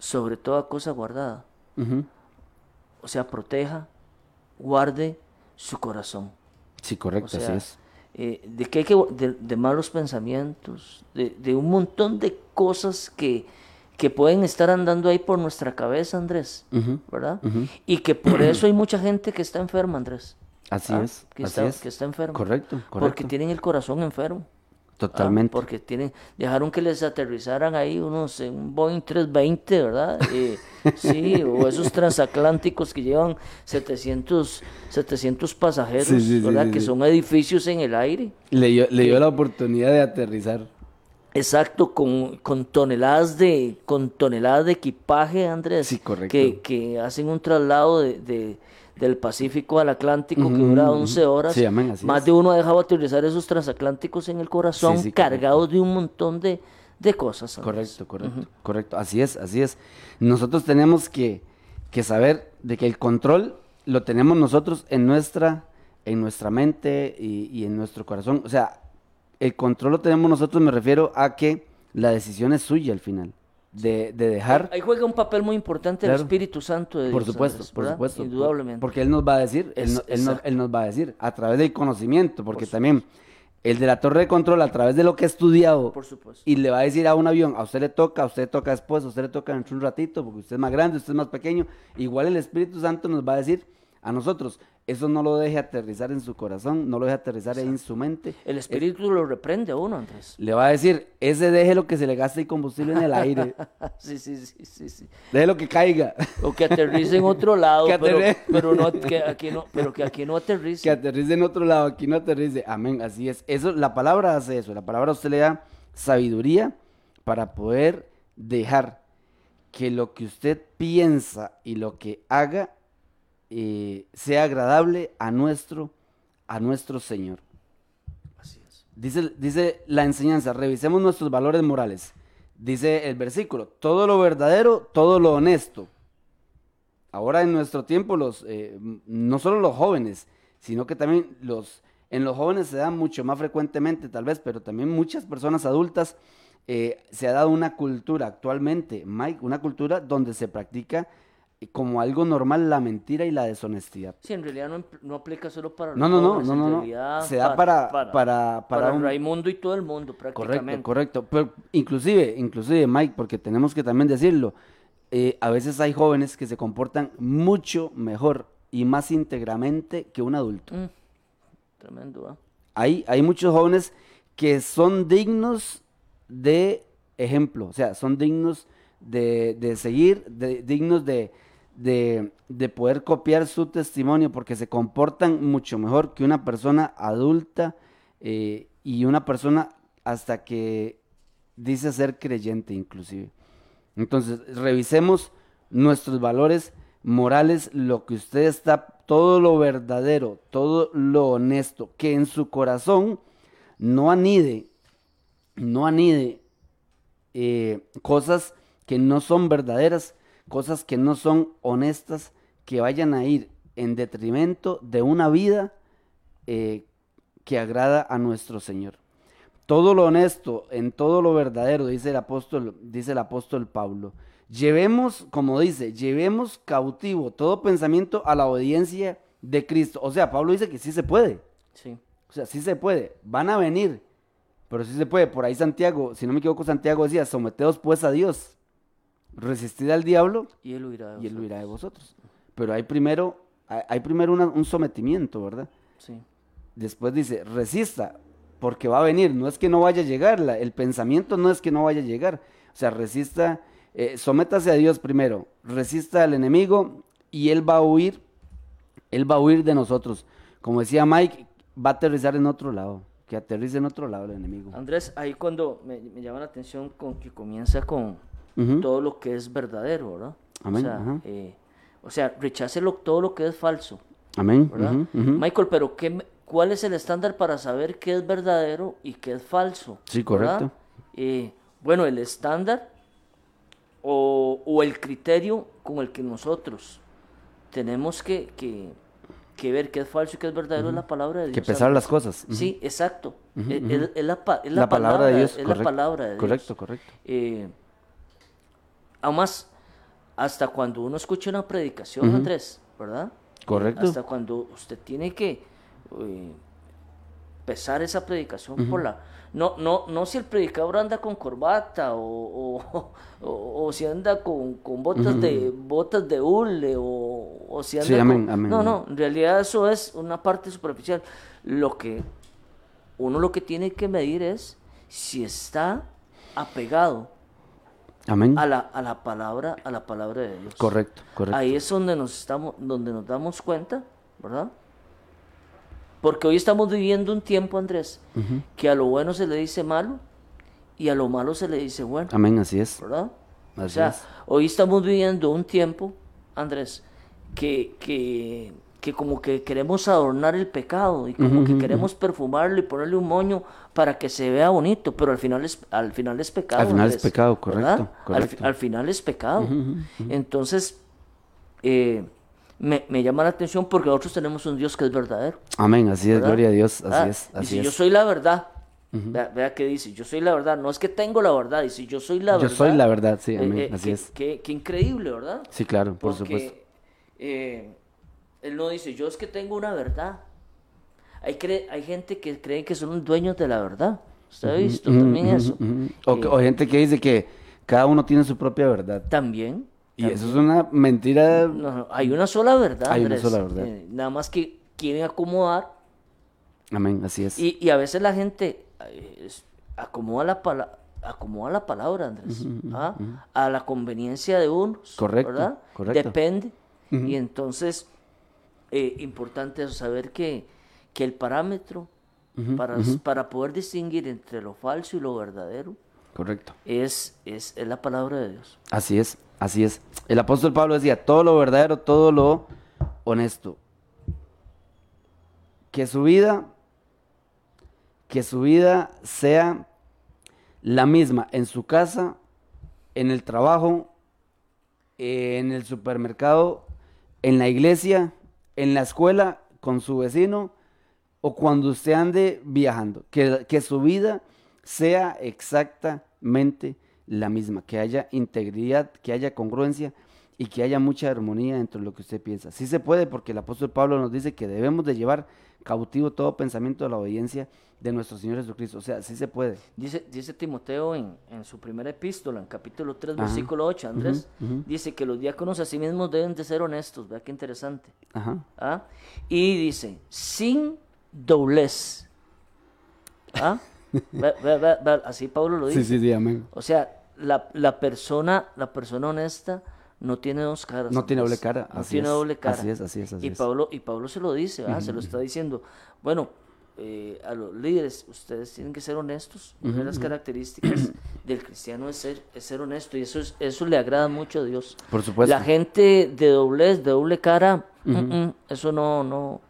Speaker 4: sobre toda cosa guardada, o sea, proteja, guarde su corazón.
Speaker 3: Sí,
Speaker 4: O
Speaker 3: correcto,
Speaker 4: sea,
Speaker 3: así es.
Speaker 4: eh, de que hay que de, de malos pensamientos, de, de un montón de cosas que, que pueden estar andando ahí por nuestra cabeza, Andrés. ¿verdad? Y que por eso hay mucha gente que está enferma, Andrés.
Speaker 3: Así
Speaker 4: ¿ah?
Speaker 3: es,
Speaker 4: Que,
Speaker 3: así
Speaker 4: está,
Speaker 3: es.
Speaker 4: que está enferma.
Speaker 3: Correcto,
Speaker 4: Porque
Speaker 3: correcto.
Speaker 4: tienen el corazón enfermo. ¿Ah?
Speaker 3: Totalmente.
Speaker 4: Porque tienen, dejaron que les aterrizaran ahí unos, un Boeing 320, ¿verdad? Eh, sí, o esos transatlánticos que llevan 700, 700 pasajeros,
Speaker 3: Sí, sí, sí,
Speaker 4: ¿verdad?
Speaker 3: sí,
Speaker 4: que son edificios en el aire.
Speaker 3: Le dio, le dio la oportunidad de aterrizar.
Speaker 4: Exacto, con, con toneladas de con toneladas de equipaje, Andrés.
Speaker 3: Sí, correcto.
Speaker 4: Que, que hacen un traslado de, de- del Pacífico al Atlántico que dura 11 horas.
Speaker 3: Sí, amén, así
Speaker 4: Más
Speaker 3: es.
Speaker 4: de uno ha dejado aterrizar esos transatlánticos en el corazón,
Speaker 3: Sí, sí, correcto.
Speaker 4: cargados de un montón de, de cosas.
Speaker 3: Correcto, correcto, correcto. Así es, así es. Nosotros tenemos que, que saber de que el control lo tenemos nosotros en nuestra, en nuestra mente y, y en nuestro corazón. O sea, el control lo tenemos nosotros, me refiero a que la decisión es suya al final. De, de dejar,
Speaker 4: Ahí juega un papel muy importante el. Espíritu Santo de
Speaker 3: por
Speaker 4: Dios,
Speaker 3: supuesto,
Speaker 4: Andrés,
Speaker 3: por
Speaker 4: ¿verdad?
Speaker 3: supuesto.
Speaker 4: Indudablemente.
Speaker 3: Porque Él nos va a decir, él, no- él nos, él nos va a decir, a través del conocimiento, porque también el de la torre de control, a través de lo que ha estudiado,
Speaker 4: Por supuesto.
Speaker 3: y le va a decir a un avión, a usted le toca, a usted le toca después, a usted le toca dentro de un ratito, porque usted es más grande, usted es más pequeño. Igual el Espíritu Santo nos va a decir a nosotros, eso no lo deje aterrizar en su corazón, no lo deje aterrizar en su mente.
Speaker 4: El Espíritu lo reprende a uno, Andrés.
Speaker 3: Le va a decir, ese deje lo que se le gaste y combustible en el aire,
Speaker 4: sí, sí, sí, sí, sí.
Speaker 3: deje lo que caiga,
Speaker 4: O que aterrice en otro lado,
Speaker 3: Que
Speaker 4: pero, pero, no, que aquí no, pero que aquí no aterrice.
Speaker 3: que aterrice en otro lado, aquí no aterrice. Amén, así es. Eso, la palabra hace eso, la palabra a usted le da sabiduría para poder dejar que lo que usted piensa y lo que haga eh, sea agradable a nuestro, a nuestro Señor.
Speaker 4: Así es.
Speaker 3: Dice, dice la enseñanza, revisemos nuestros valores morales. Dice el versículo, todo lo verdadero, todo lo honesto. Ahora en nuestro tiempo, los, eh, no solo los jóvenes, sino que también los, en los jóvenes se da mucho más frecuentemente tal vez, pero también muchas personas adultas eh, se ha dado una cultura actualmente, Mike, una cultura donde se practica como algo normal la mentira y la deshonestidad.
Speaker 4: Sí, en realidad no, no aplica solo para los
Speaker 3: No, no, no, no, no, no. Se da para, para, para,
Speaker 4: para
Speaker 3: un-
Speaker 4: Raimundo y todo el mundo prácticamente.
Speaker 3: Correcto, correcto. Pero inclusive, inclusive, Mike, porque tenemos que también decirlo, eh, a veces hay jóvenes que se comportan mucho mejor y más íntegramente que un adulto.
Speaker 4: Mm, tremendo, ¿ah?
Speaker 3: Hay, hay muchos jóvenes que son dignos de ejemplo, o sea, son dignos de, de seguir, de- dignos de, de, de poder copiar su testimonio porque se comportan mucho mejor que una persona adulta eh, y una persona hasta que dice ser creyente inclusive. Entonces, revisemos nuestros valores morales, lo que usted está, todo lo verdadero, todo lo honesto, que en su corazón no anide, no anide eh, cosas que no son verdaderas, cosas que no son honestas, que vayan a ir en detrimento de una vida eh, que agrada a nuestro Señor. Todo lo honesto, en todo lo verdadero, dice el apóstol, dice el apóstol Pablo. Llevemos, como dice, llevemos cautivo todo pensamiento a la obediencia de Cristo. O sea, Pablo dice que sí se puede.
Speaker 4: Sí.
Speaker 3: O sea, sí se puede. Van a venir. Pero sí se puede. Por ahí Santiago, si no me equivoco, Santiago decía, someteos pues a Dios. Resistid al diablo
Speaker 4: Y él huirá de
Speaker 3: y él
Speaker 4: vosotros.
Speaker 3: huirá de vosotros. Pero hay primero, hay, hay primero una- un sometimiento, ¿verdad?
Speaker 4: Sí.
Speaker 3: Después dice, resista, porque va a venir. No es que no vaya a llegar, la- el pensamiento no es que no vaya a llegar. O sea, resista, eh, sométase a Dios primero, resista al enemigo y él va a huir, él va a huir de nosotros. Como decía Mike, va a aterrizar en otro lado, que aterrice en otro lado el enemigo.
Speaker 4: Andrés, ahí cuando me, me llama la atención con que comienza con Todo lo que es verdadero, ¿verdad?
Speaker 3: Amén,
Speaker 4: O sea,
Speaker 3: ajá.
Speaker 4: eh, o sea rechace lo- todo lo que es falso,
Speaker 3: Amén.
Speaker 4: ¿verdad? Michael, pero ¿qué, ¿cuál es el estándar para saber qué es verdadero y qué es falso?
Speaker 3: Sí, correcto.
Speaker 4: Eh, bueno, el estándar o, o el criterio con el que nosotros tenemos que, que, que ver qué es falso y qué es verdadero es la palabra de Dios.
Speaker 3: Que pesar las cosas.
Speaker 4: Sí, exacto. Es-
Speaker 3: ujú.
Speaker 4: es, es la, es la
Speaker 3: La palabra de Dios,
Speaker 4: Es la
Speaker 3: correcto,
Speaker 4: palabra de Dios.
Speaker 3: correcto, correcto.
Speaker 4: Eh, además, hasta cuando uno escucha una predicación,
Speaker 3: Ujú.
Speaker 4: Andrés, ¿verdad?
Speaker 3: Correcto.
Speaker 4: Hasta cuando usted tiene que eh, pesar esa predicación por la... No, no, no si el predicador anda con corbata o, o, o- o si anda con, con botas de botas de hule o, o si anda
Speaker 3: Sí,
Speaker 4: con-
Speaker 3: amén, amén,
Speaker 4: No,
Speaker 3: amén.
Speaker 4: no, en realidad eso es una parte superficial. Lo que uno lo que tiene que medir es si está apegado
Speaker 3: Amén.
Speaker 4: a la, a la palabra, a la palabra de Dios.
Speaker 3: Correcto, correcto.
Speaker 4: Ahí es donde nos estamos, donde nos damos cuenta, ¿verdad? Porque hoy estamos viviendo un tiempo, Andrés, que a lo bueno se le dice malo y a lo malo se le dice bueno,
Speaker 3: Amén, así es.
Speaker 4: ¿verdad? o
Speaker 3: Así
Speaker 4: sea,
Speaker 3: es.
Speaker 4: hoy estamos viviendo un tiempo, Andrés, que, que, que como que queremos adornar el pecado y como que queremos perfumarlo y ponerle un moño para que se vea bonito, pero al final es, al final es pecado.
Speaker 3: Al final es pecado, correcto,
Speaker 4: Al,
Speaker 3: correcto.
Speaker 4: al final es pecado. Entonces, eh, me, me llama la atención porque nosotros tenemos un Dios que es verdadero.
Speaker 3: Amén, así es, gloria a Dios,
Speaker 4: Ah,
Speaker 3: así es, así
Speaker 4: dice,
Speaker 3: es.
Speaker 4: yo soy la verdad. vea, vea qué dice, yo soy la verdad. No es que tengo la verdad, dice, yo soy la
Speaker 3: Yo
Speaker 4: verdad.
Speaker 3: soy la verdad, sí,
Speaker 4: Eh,
Speaker 3: amén,
Speaker 4: eh,
Speaker 3: así es.
Speaker 4: Qué, qué increíble, ¿verdad?
Speaker 3: Sí, claro, por
Speaker 4: Porque,
Speaker 3: supuesto.
Speaker 4: eh, él no dice, yo es que tengo una verdad. Hay, cre- hay gente que cree que son dueños de la verdad. ¿Usted ha visto también eso?
Speaker 3: O,
Speaker 4: Eh,
Speaker 3: gente que dice que cada uno tiene su propia verdad.
Speaker 4: También.
Speaker 3: Y eso es una mentira.
Speaker 4: No, no, hay una sola verdad.
Speaker 3: Hay una sola verdad.
Speaker 4: Eh, nada más que quieren acomodar
Speaker 3: Amén, así es.
Speaker 4: y, y a veces la gente eh, acomoda la palabra. Acomoda la palabra, Andrés, ¿ah? a la conveniencia de unos,
Speaker 3: Correcto,
Speaker 4: ¿verdad?
Speaker 3: correcto.
Speaker 4: Depende. Y entonces, eh, importante es saber que, que el parámetro para, para poder distinguir entre lo falso y lo verdadero
Speaker 3: Correcto.
Speaker 4: es, es, es la palabra de Dios.
Speaker 3: Así es, así es. El apóstol Pablo decía, todo lo verdadero, todo lo honesto. Que su vida, que su vida sea la misma en su casa, en el trabajo, en el supermercado, en la iglesia, en la escuela, con su vecino o cuando usted ande viajando. Que, que su vida sea exactamente la misma, que haya integridad, que haya congruencia y que haya mucha armonía entre lo que usted piensa. Sí se puede porque el apóstol Pablo nos dice que debemos de llevar cautivo todo pensamiento de la obediencia de nuestro Señor Jesucristo. O sea, sí se puede.
Speaker 4: Dice, dice Timoteo en, en su primera epístola, en capítulo 3,
Speaker 3: Ajá.
Speaker 4: versículo 8, Andrés, dice que los diáconos a sí mismos deben de ser honestos, vea qué interesante.
Speaker 3: Ajá.
Speaker 4: ¿ah? Y dice, sin doblez. ¿Ah? Ve- ve- ve, así Pablo lo dice.
Speaker 3: Sí, sí, sí, amén.
Speaker 4: O sea, la, la persona, la persona honesta no tiene dos caras.
Speaker 3: No tiene doble cara,
Speaker 4: No
Speaker 3: así
Speaker 4: tiene
Speaker 3: es,
Speaker 4: doble cara.
Speaker 3: así es, así es, así
Speaker 4: y. Pablo, y Pablo se lo dice, ¿verdad? se lo está diciendo. Bueno, eh, a los líderes, ustedes tienen que ser honestos. Una de las características del cristiano es ser, es ser honesto y eso, es, eso le agrada mucho a Dios.
Speaker 3: Por supuesto.
Speaker 4: La gente de doblez, de doble cara, mm, mm, eso no, no,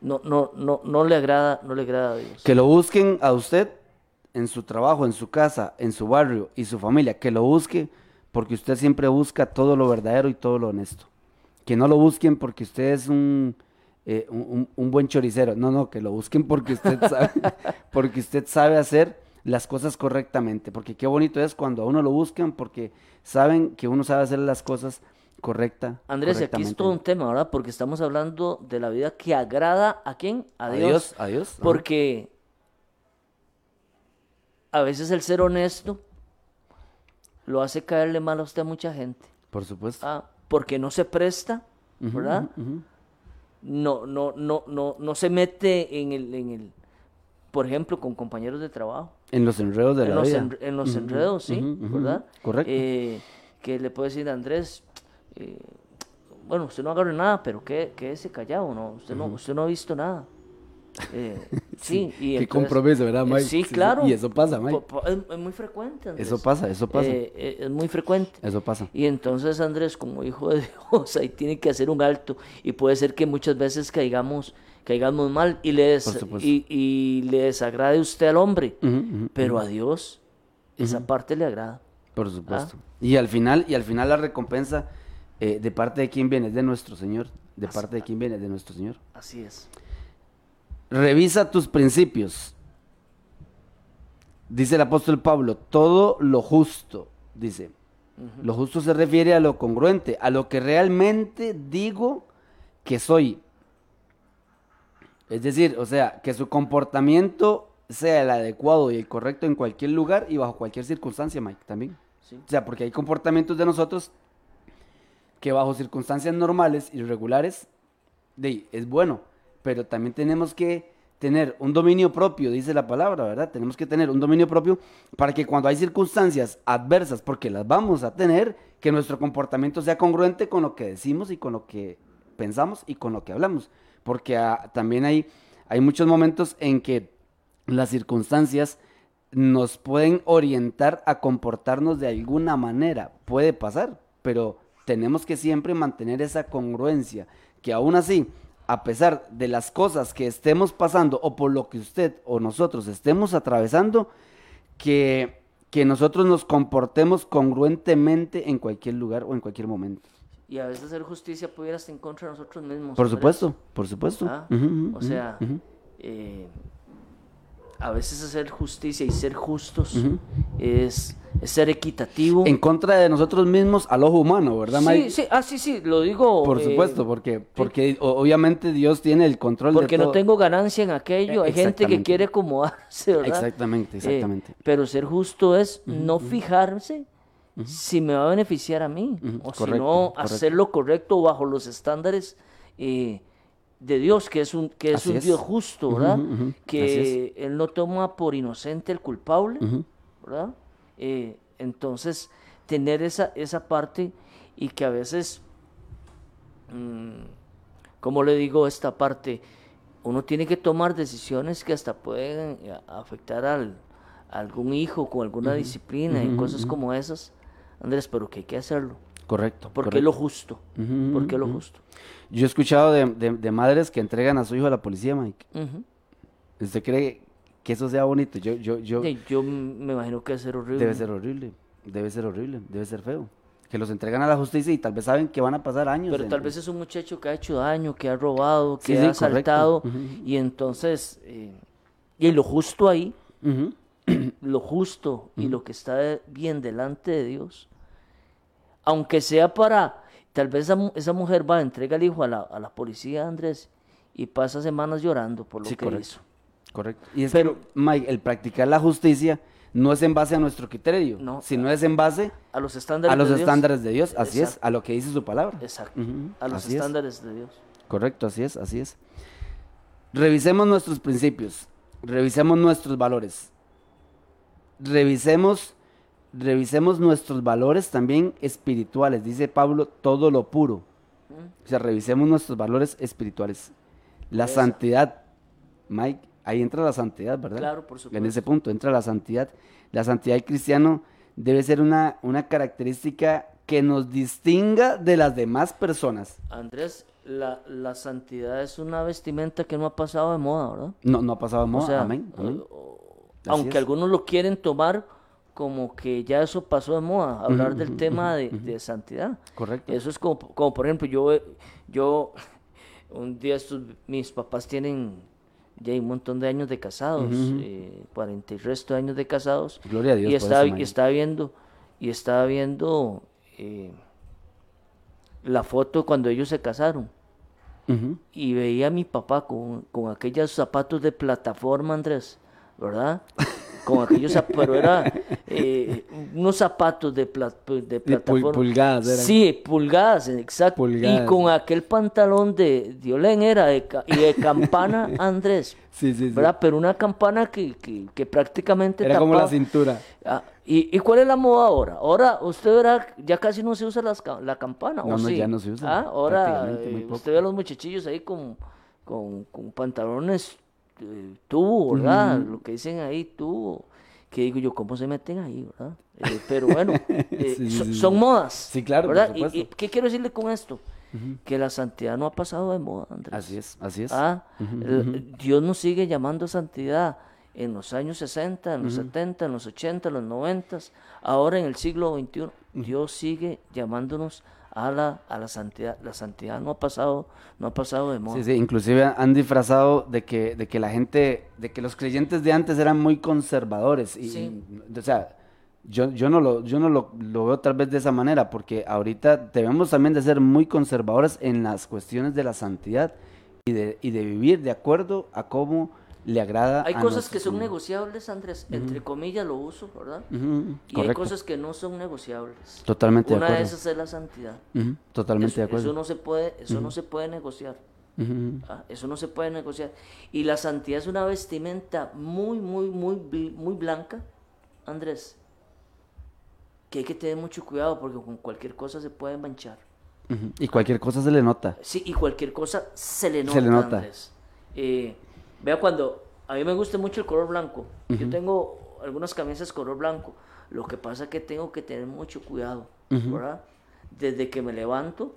Speaker 4: no, no, no, no le agrada, no le agrada a Dios.
Speaker 3: Que lo busquen a usted en su trabajo, en su casa, en su barrio y su familia. Que lo busque porque usted siempre busca todo lo verdadero y todo lo honesto. Que no lo busquen porque usted es un, eh, un, buen choricero. No, no, que lo busquen porque usted sabe, porque usted sabe hacer las cosas correctamente. Porque qué bonito es cuando a uno lo buscan porque saben que uno sabe hacer las cosas correcta,
Speaker 4: Andrés, y aquí es todo un tema, ¿verdad? Porque estamos hablando de la vida que agrada a quién? A
Speaker 3: A
Speaker 4: Dios.
Speaker 3: Dios, a Dios, ajá.
Speaker 4: Porque a veces el ser honesto lo hace caerle mal a usted a mucha gente.
Speaker 3: Por supuesto.
Speaker 4: Ah, porque no se presta, ¿verdad? No, no, no, no, no se mete en el, en el, por ejemplo, con compañeros de trabajo.
Speaker 3: En los enredos de
Speaker 4: en
Speaker 3: la
Speaker 4: los,
Speaker 3: vida.
Speaker 4: en, en los enredos, sí, ¿verdad?
Speaker 3: Correcto.
Speaker 4: Eh, que le puede decir a Andrés, eh, bueno, usted no agarre nada, pero qué- quédese callado, ¿no? Usted, no, usted no ha visto nada. Eh, sí, y
Speaker 3: qué compromiso, ¿verdad,
Speaker 4: eh,
Speaker 3: Mike?
Speaker 4: Sí,
Speaker 3: Sí, sí,
Speaker 4: claro.
Speaker 3: y eso pasa, Mike.
Speaker 4: Es, muy frecuente, Andrés.
Speaker 3: Eso pasa, eso pasa.
Speaker 4: Eh, es muy frecuente.
Speaker 3: Eso pasa.
Speaker 4: Y entonces Andrés, como hijo de Dios, ahí tiene que hacer un alto. Y puede ser que muchas veces caigamos, caigamos mal y le, des- y, y le desagrade usted al hombre. Pero a Dios esa parte le agrada.
Speaker 3: Por supuesto. Y al final, y al final la recompensa eh, de parte de quién viene, es de nuestro Señor. De
Speaker 4: Así-
Speaker 3: parte de quién viene, de nuestro Señor.
Speaker 4: Así es.
Speaker 3: Revisa tus principios. Dice el apóstol Pablo, todo lo justo, dice. Lo justo se refiere a lo congruente, a lo que realmente digo que soy. Es decir, o sea, que su comportamiento sea el adecuado y el correcto en cualquier lugar y bajo cualquier circunstancia, Mike, también.
Speaker 4: Sí.
Speaker 3: O sea, porque hay comportamientos de nosotros que bajo circunstancias normales y regulares de, es bueno, pero también tenemos que tener un dominio propio, dice la palabra, ¿verdad? Tenemos que tener un dominio propio para que cuando hay circunstancias adversas, porque las vamos a tener, que nuestro comportamiento sea congruente con lo que decimos y con lo que pensamos y con lo que hablamos. Porque ah, también hay, hay muchos momentos en que las circunstancias nos pueden orientar a comportarnos de alguna manera. Puede pasar, pero tenemos que siempre mantener esa congruencia, que aún así, a pesar de las cosas que estemos pasando o por lo que usted o nosotros estemos atravesando, que, que nosotros nos comportemos congruentemente en cualquier lugar o en cualquier momento.
Speaker 4: Y a veces hacer justicia pudiera estar en contra de nosotros mismos.
Speaker 3: Por supuesto, por supuesto.
Speaker 4: Ah, O sea, eh, a veces hacer justicia y ser justos
Speaker 3: Ujú.
Speaker 4: es, es ser equitativo.
Speaker 3: En contra de nosotros mismos al ojo humano, ¿verdad, Mike?
Speaker 4: Sí, sí, ah, sí, sí, lo digo.
Speaker 3: Por
Speaker 4: eh,
Speaker 3: supuesto, porque, porque obviamente Dios tiene el control
Speaker 4: Porque
Speaker 3: de
Speaker 4: no
Speaker 3: todo.
Speaker 4: tengo ganancia en aquello.
Speaker 3: Eh,
Speaker 4: Hay gente que quiere acomodarse, ¿verdad?
Speaker 3: Exactamente,
Speaker 4: Eh,
Speaker 3: exactamente.
Speaker 4: pero ser justo es no fijarse si me va a beneficiar a mí, o si no hacer lo correcto bajo los estándares eh, de Dios, que es un, que es un
Speaker 3: es.
Speaker 4: Dios justo, ¿verdad? Que Él no toma por inocente el culpable. ¿verdad? Eh, entonces, tener esa, esa parte y que a veces, mm, ¿cómo le digo esta parte? Uno tiene que tomar decisiones que hasta pueden eh, afectar al, a algún hijo con alguna disciplina y cosas como esas, Andrés, pero que hay que hacerlo,
Speaker 3: Correcto.
Speaker 4: porque es lo justo, porque es lo
Speaker 3: ujú.
Speaker 4: justo.
Speaker 3: Yo he escuchado de, de- de madres que entregan a su hijo a la policía, Mike. ¿Usted cree que eso sea bonito? Yo, yo, yo,
Speaker 4: Sí, Yo me imagino que debe ser horrible.
Speaker 3: debe ser horrible, debe ser horrible, debe ser feo. Que los entregan a la justicia y tal vez saben que van a pasar años.
Speaker 4: Pero
Speaker 3: en-
Speaker 4: tal vez es un muchacho que ha hecho daño, que ha robado, que
Speaker 3: Sí, sí,
Speaker 4: ha
Speaker 3: correcto.
Speaker 4: asaltado, y entonces, eh, y lo justo ahí, lo justo y lo que está bien delante de Dios, aunque sea para, tal vez esa, esa mujer va, entrega el hijo a la, a la policía, Andrés, y pasa semanas llorando por lo
Speaker 3: Sí,
Speaker 4: que
Speaker 3: correcto.
Speaker 4: hizo.
Speaker 3: Correcto. Y es
Speaker 4: Pero-
Speaker 3: que, Mike, el practicar la justicia no es en base a nuestro criterio,
Speaker 4: No.
Speaker 3: sino es en base
Speaker 4: A los estándares
Speaker 3: a los
Speaker 4: de Dios.
Speaker 3: estándares de Dios. Así es, a lo que dice su palabra.
Speaker 4: Exacto, a los
Speaker 3: así es.
Speaker 4: estándares de Dios.
Speaker 3: Correcto, así es, así es. Revisemos nuestros principios, revisemos nuestros valores, revisemos, revisemos nuestros valores también espirituales. Dice Pablo, todo lo puro. O sea, revisemos nuestros valores espirituales. La
Speaker 4: Esa.
Speaker 3: santidad, Mike, ahí entra la santidad, ¿verdad?
Speaker 4: Claro, por
Speaker 3: En
Speaker 4: supuesto.
Speaker 3: ese punto entra la santidad. La santidad del cristiano debe ser una, una característica que nos distinga de las demás personas.
Speaker 4: Andrés, la, la santidad es una vestimenta que no ha pasado de moda, ¿verdad?
Speaker 3: No, no ha pasado de moda.
Speaker 4: O sea,
Speaker 3: amén, amén.
Speaker 4: o- o-
Speaker 3: Así
Speaker 4: aunque
Speaker 3: es.
Speaker 4: algunos lo quieren tomar como que ya eso pasó de moda, hablar del tema de, de santidad.
Speaker 3: Correcto.
Speaker 4: Eso es como, como por ejemplo, yo, yo un día estos, mis papás tienen ya un montón de años de casados, eh, 40 y resto de años de casados.
Speaker 3: Gloria a Dios
Speaker 4: Y estaba, y estaba viendo, y estaba viendo eh, la foto cuando ellos se casaron y veía a mi papá con, con aquellos zapatos de plataforma, Andrés, ¿verdad? Con aquellos zapatos, pero era eh, unos zapatos de, pla- de plataforma.
Speaker 3: pulgadas eran.
Speaker 4: Sí, pulgadas, exacto.
Speaker 3: Pulgadas.
Speaker 4: Y con aquel pantalón de violén era de y de campana, Andrés.
Speaker 3: Sí, sí, sí.
Speaker 4: ¿Verdad? Pero una campana que, que, que prácticamente
Speaker 3: Era como la cintura.
Speaker 4: Ah, ¿y, ¿Y cuál es la moda ahora? Ahora, usted verá, ya casi no se usa las la campana.
Speaker 3: No,
Speaker 4: ¿o
Speaker 3: no,
Speaker 4: sí?
Speaker 3: ya no se usa,
Speaker 4: Ah, ahora eh, usted ve a los muchachillos ahí con, con, con pantalones eh, tubo, ¿verdad? Lo que dicen ahí, tubo. Que digo yo, ¿cómo se meten ahí, verdad? Eh, pero bueno, eh,
Speaker 3: Sí, sí,
Speaker 4: so-
Speaker 3: sí,
Speaker 4: son
Speaker 3: sí.
Speaker 4: modas.
Speaker 3: Sí, claro, por
Speaker 4: ¿verdad? Y-
Speaker 3: supuesto.
Speaker 4: y, ¿Qué quiero decirle con esto? Que la santidad no ha pasado de moda, Andrés.
Speaker 3: Así es, así es.
Speaker 4: Ah, Dios nos sigue llamando a santidad en los años 60, en los 70, en los 80, en los 90, Ahora en el siglo XXI, Dios sigue llamándonos a la, a la santidad. La santidad no ha pasado, no ha pasado de moda.
Speaker 3: Sí, sí, inclusive han disfrazado de que, de que la gente, de que los creyentes de antes eran muy conservadores. Y,
Speaker 4: Sí.
Speaker 3: y, o sea, yo, yo no, lo, yo no lo, lo veo tal vez de esa manera, porque ahorita debemos también de ser muy conservadores en las cuestiones de la santidad y de, y de vivir de acuerdo a cómo le agrada
Speaker 4: Hay
Speaker 3: a
Speaker 4: cosas
Speaker 3: nuestro
Speaker 4: que son negociables, Andrés, entre comillas lo uso, ¿verdad? Y hay cosas que no son negociables.
Speaker 3: Totalmente de
Speaker 4: Una de
Speaker 3: acuerdo.
Speaker 4: esas es la santidad.
Speaker 3: Totalmente
Speaker 4: Eso,
Speaker 3: de acuerdo.
Speaker 4: eso no se puede, eso no se puede negociar. Ah, Eso no se puede negociar. Y la santidad es una vestimenta muy, muy, muy, muy blanca, Andrés, que hay que tener mucho cuidado porque con cualquier cosa se puede manchar.
Speaker 3: Y cualquier cosa se le nota.
Speaker 4: Sí, y cualquier cosa se le nota,
Speaker 3: Se le nota.
Speaker 4: Andrés. Eh, vea cuando a mí me gusta mucho el color blanco. Yo tengo algunas camisas color blanco. Lo que pasa es que tengo que tener mucho cuidado, ¿verdad? Desde que me levanto,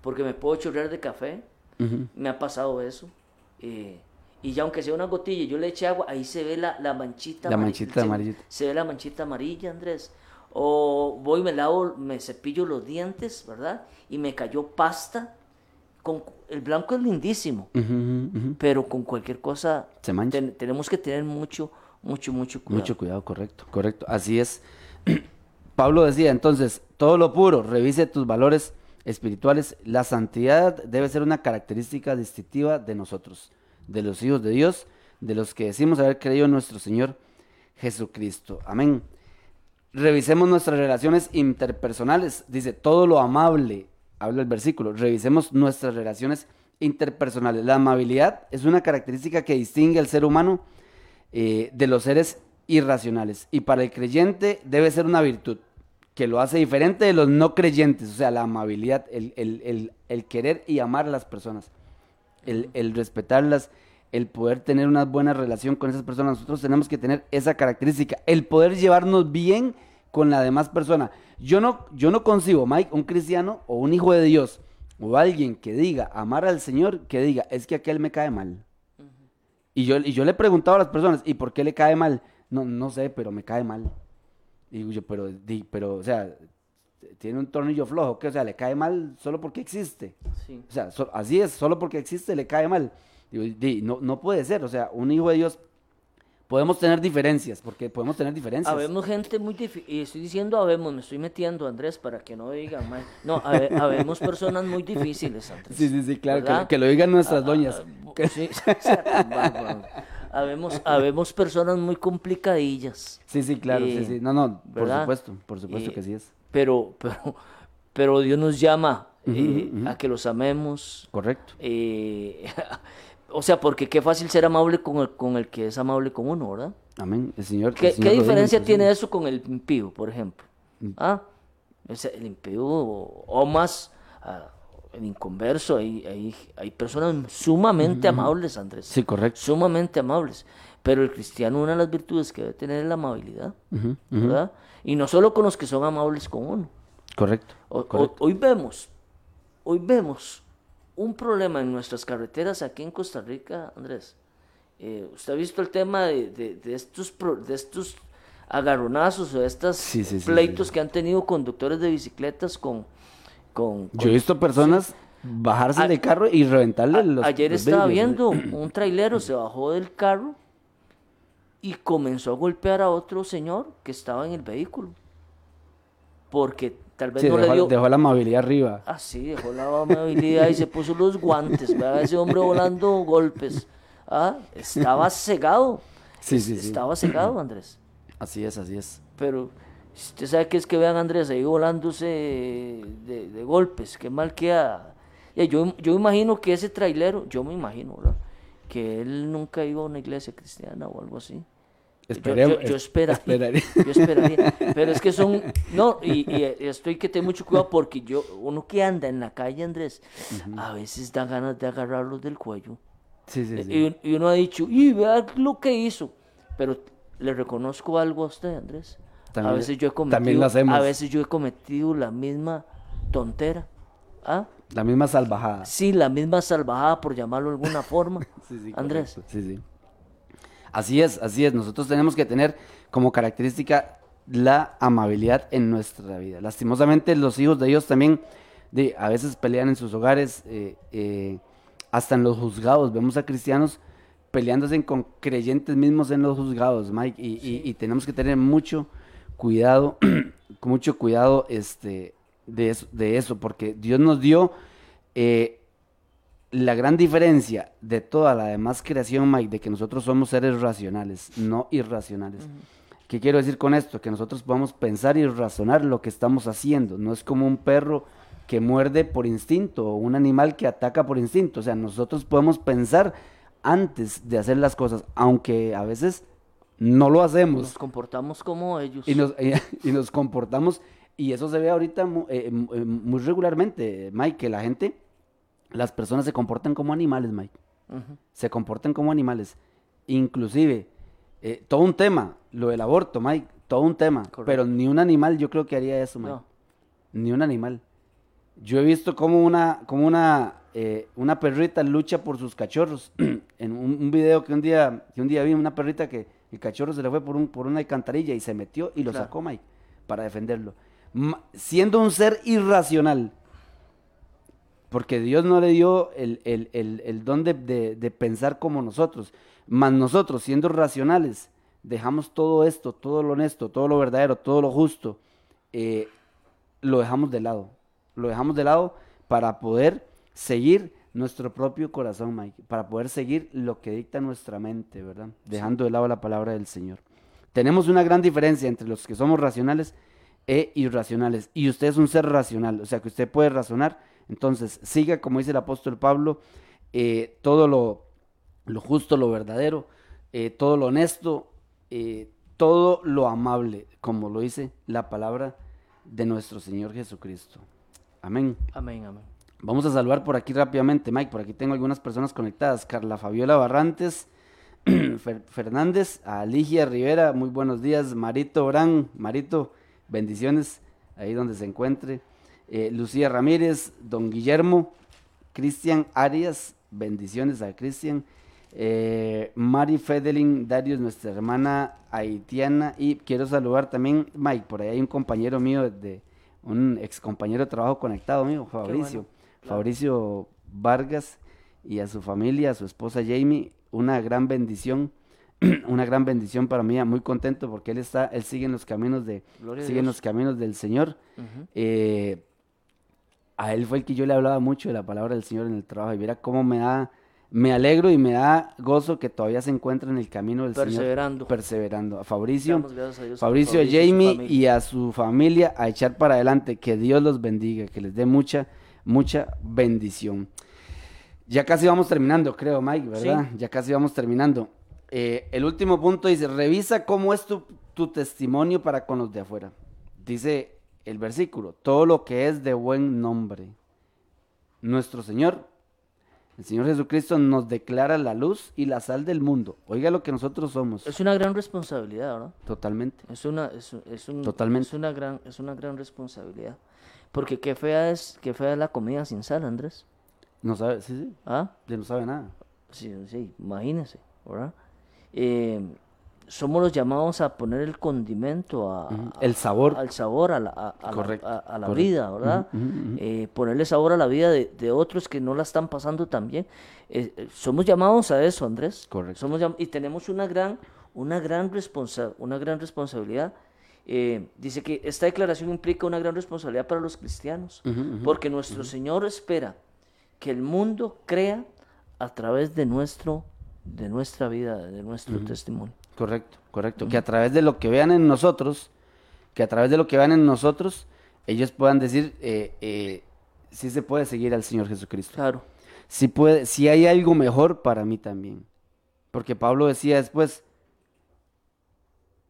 Speaker 4: porque me puedo chorrear de café. Me ha pasado eso. eh, y ya aunque sea una gotilla, yo le eché agua, ahí se ve la, la manchita
Speaker 3: La
Speaker 4: amari-
Speaker 3: manchita
Speaker 4: se-
Speaker 3: amarillita.
Speaker 4: Se ve la manchita amarilla, Andrés. O voy, me lavo, me cepillo los dientes, ¿verdad? Y me cayó pasta. Con, el blanco es lindísimo, pero con cualquier cosa
Speaker 3: Se mancha.
Speaker 4: ten- tenemos que tener mucho, mucho, mucho cuidado.
Speaker 3: Mucho cuidado, correcto, correcto. Así es. Pablo decía entonces, todo lo puro, revise tus valores espirituales. La santidad debe ser una característica distintiva de nosotros, de los hijos de Dios, de los que decimos haber creído en nuestro Señor Jesucristo. Amén. Revisemos nuestras relaciones interpersonales. Dice, todo lo amable, habla el versículo. Revisemos nuestras relaciones interpersonales. La amabilidad es una característica que distingue al ser humano eh, de los seres irracionales. Y para el creyente debe ser una virtud que lo hace diferente de los no creyentes. O sea, la amabilidad, el, el- el- el querer y amar a las personas, el, el respetarlas, el poder tener una buena relación con esas personas. Nosotros tenemos que tener esa característica, el poder llevarnos bien con la demás persona. Yo no, yo no concibo, Mike, un cristiano o un hijo de Dios o alguien que diga amar al Señor, que diga, es que aquel me cae mal. Y yo, y yo le preguntaba a las personas, ¿y por qué le cae mal? No, no sé, pero me cae mal. Y digo yo, pero, di- pero, o sea, tiene un tornillo flojo, que, o sea, le cae mal solo porque existe.
Speaker 4: Sí.
Speaker 3: O sea, so- así es, solo porque existe le cae mal. Digo, di, no, no puede ser, o sea, un hijo de Dios, podemos tener diferencias, porque podemos tener diferencias.
Speaker 4: Habemos gente muy difícil, y estoy diciendo habemos, me estoy metiendo, Andrés, para que no digan, "Mae". no, habe- habemos personas muy difíciles, Andrés.
Speaker 3: Sí, sí, sí, claro, que, lo digan nuestras doñas.
Speaker 4: Ah, sí, habemos, habemos personas muy complicadillas,
Speaker 3: Sí, sí, claro, sí,
Speaker 4: eh,
Speaker 3: sí. No, no, por
Speaker 4: ¿verdad?
Speaker 3: supuesto, por supuesto
Speaker 4: Eh,
Speaker 3: que sí es.
Speaker 4: pero, pero, pero Dios nos llama eh, a que los amemos.
Speaker 3: Correcto.
Speaker 4: o sea, porque qué fácil ser amable con el, con el que es amable con uno, ¿verdad?
Speaker 3: Amén. El Señor.
Speaker 4: ¿Qué,
Speaker 3: el Señor
Speaker 4: qué
Speaker 3: dijo,
Speaker 4: diferencia tiene eso con el impío, por ejemplo?
Speaker 3: Mm.
Speaker 4: ¿Ah? El impío o, o más ah, el inconverso, hay, hay, hay personas sumamente amables, Andrés.
Speaker 3: Sí, correcto.
Speaker 4: Sumamente amables. Pero el cristiano, una de las virtudes que debe tener es la amabilidad. ¿verdad? Y no solo con los que son amables con uno.
Speaker 3: Correcto.
Speaker 4: O- o-
Speaker 3: correcto.
Speaker 4: hoy vemos, hoy vemos un problema en nuestras carreteras aquí en Costa Rica, Andrés. Eh, ¿Usted ha visto el tema de, de- de estos, pro- de estos agarronazos o de estos
Speaker 3: Sí, sí, sí,
Speaker 4: pleitos que han tenido conductores de bicicletas con... con,
Speaker 3: Yo
Speaker 4: con-
Speaker 3: he visto personas bajarse
Speaker 4: A-
Speaker 3: del carro y reventarle
Speaker 4: A-
Speaker 3: los.
Speaker 4: ayer
Speaker 3: los
Speaker 4: estaba viendo un trailero se bajó del carro y comenzó a golpear a otro señor que estaba en el vehículo. Porque tal vez
Speaker 3: Sí,
Speaker 4: no
Speaker 3: dejó,
Speaker 4: le dio...
Speaker 3: dejó la amabilidad arriba.
Speaker 4: Ah, sí, dejó la amabilidad y se puso los guantes. Vea ese hombre volando golpes. Ah, estaba cegado.
Speaker 3: Sí, sí, sí.
Speaker 4: Estaba cegado, Andrés.
Speaker 3: Así es, así es.
Speaker 4: Pero usted sabe que es que vean Andrés ahí volándose de, de golpes. Qué mal queda. Yo, yo imagino que ese trailero, yo me imagino, ¿verdad? Que él nunca iba a una iglesia cristiana o algo así. Yo-
Speaker 3: Esperemos-
Speaker 4: yo, yo esperaría,
Speaker 3: esperaría.
Speaker 4: yo esperaría. Pero es que son. No, y, y esto hay que tener mucho cuidado porque yo, uno que anda en la calle, Andrés, a veces da ganas de agarrarlos del cuello.
Speaker 3: Sí, sí, sí.
Speaker 4: Y, y uno ha dicho, y vea lo que hizo. Pero le reconozco algo a usted, Andrés. a
Speaker 3: También-
Speaker 4: veces yo he cometido,
Speaker 3: también lo hacemos.
Speaker 4: a veces yo he cometido la misma tontera. ¿Ah?
Speaker 3: La misma salvajada.
Speaker 4: Sí, la misma salvajada, por llamarlo de alguna forma.
Speaker 3: Sí, sí,
Speaker 4: Andrés.
Speaker 3: correcto. Sí, sí. Así es, así es. Nosotros tenemos que tener como característica la amabilidad en nuestra vida. Lastimosamente los hijos de Dios también de, a veces pelean en sus hogares, eh, eh, hasta en los juzgados. Vemos a cristianos peleándose con creyentes mismos en los juzgados, Mike, y, tenemos que tener mucho cuidado, mucho cuidado este, de, eso, de eso, porque Dios nos dio eh, la gran diferencia de toda la demás creación, Mike, de que nosotros somos seres racionales, no irracionales. ¿Qué quiero decir con esto? Que nosotros podamos pensar y razonar lo que estamos haciendo. No es como un perro que muerde por instinto o un animal que ataca por instinto. O sea, nosotros podemos pensar antes de hacer las cosas, aunque a veces no lo hacemos.
Speaker 4: Nos comportamos como ellos.
Speaker 3: Y nos, y, nos comportamos, y eso se ve ahorita eh, eh, muy, regularmente, Mike, que la gente, las personas se comportan como animales, Mike. Se comportan como animales. Inclusive, eh, todo un tema, lo del aborto, Mike, todo un tema. Pero ni un animal yo creo que haría eso, Mike. Ni un animal. Yo he visto como una, como una, eh, una perrita lucha por sus cachorros. en un, video que un día, que un día vi una perrita que el cachorro se le fue por, un, por una alcantarilla y se metió y lo sacó Mike para defenderlo. siendo un ser irracional, porque Dios no le dio el, el, el, don de, de, pensar como nosotros, mas nosotros siendo racionales, dejamos todo esto, todo lo honesto, todo lo verdadero, todo lo justo, eh, lo dejamos de lado lo dejamos de lado para poder seguir nuestro propio corazón, Mike, para poder seguir lo que dicta nuestra mente, ¿verdad? Dejando de lado la palabra del Señor. Tenemos una gran diferencia entre los que somos racionales e irracionales. Y usted es un ser racional, o sea que usted puede razonar. Entonces, siga, como dice el apóstol Pablo, eh, todo lo, lo, justo, lo verdadero, eh, todo lo honesto, eh, todo lo amable, como lo dice la palabra de nuestro Señor Jesucristo. Amén.
Speaker 4: Amén, amén.
Speaker 3: Vamos a saludar por aquí rápidamente, Mike. Por aquí tengo algunas personas conectadas. Carla Fabiola Barrantes, Fernández, Aligia Rivera, muy buenos días. Marito Orán, Marito, bendiciones ahí donde se encuentre. Eh, Lucía Ramírez, don Guillermo, Cristian Arias, bendiciones a Cristian. Eh, Mari Fedelin Darius, nuestra hermana haitiana. Y quiero saludar también, Mike, por ahí hay un compañero mío de un ex compañero de trabajo conectado mío, Fabricio. Fabricio Vargas y a su familia, a su esposa Jamie, una gran bendición, una gran bendición para mí, muy contento porque él está, él sigue en los caminos de, sigue en los caminos del Señor. Eh, a él fue el que yo le hablaba mucho de la palabra del Señor en el trabajo y mira cómo me da me alegro y me da gozo que todavía se encuentra en el camino del
Speaker 4: perseverando.
Speaker 3: Señor. Perseverando. A Fabricio, a Fabricio, a Jamie y, a su familia a echar para adelante. Que Dios los bendiga, que les dé mucha, mucha bendición. Ya casi vamos terminando, creo, Mike, ¿verdad? Ya casi vamos terminando. Eh, el último punto dice, revisa cómo es tu, tu testimonio para con los de afuera. Dice el versículo, todo lo que es de buen nombre. Nuestro Señor el Señor Jesucristo nos declara la luz y la sal del mundo. Oiga lo que nosotros somos.
Speaker 4: Es una gran responsabilidad, ¿verdad?
Speaker 3: Totalmente.
Speaker 4: Es una, es, un,
Speaker 3: Totalmente.
Speaker 4: Es una, gran, es una gran responsabilidad. Porque qué fea es, qué fea es la comida sin sal, Andrés.
Speaker 3: No sabe, sí, sí.
Speaker 4: ¿Ah?
Speaker 3: Ya no sabe nada.
Speaker 4: Sí, sí, imagínese, ¿verdad? Eh, somos los llamados a poner el condimento, a,
Speaker 3: el sabor,
Speaker 4: al sabor, a la, a, la, vida, ¿verdad? Eh, ponerle sabor a la vida de, otros que no la están pasando tan bien. Eh, eh, somos llamados a eso, Andrés.
Speaker 3: Correcto.
Speaker 4: Somos y tenemos una gran, una gran, responsa una gran responsabilidad. dice que esta declaración implica una gran responsabilidad para los cristianos, porque nuestro Señor espera que el mundo crea a través de nuestro, de nuestra vida, de nuestro testimonio.
Speaker 3: Correcto, correcto. Que a través de lo que vean en nosotros, que a través de lo que vean en nosotros, ellos puedan decir, eh, eh, sí se puede seguir al Señor Jesucristo.
Speaker 4: Claro.
Speaker 3: Si, puede, si hay algo mejor para mí también. Porque Pablo decía después,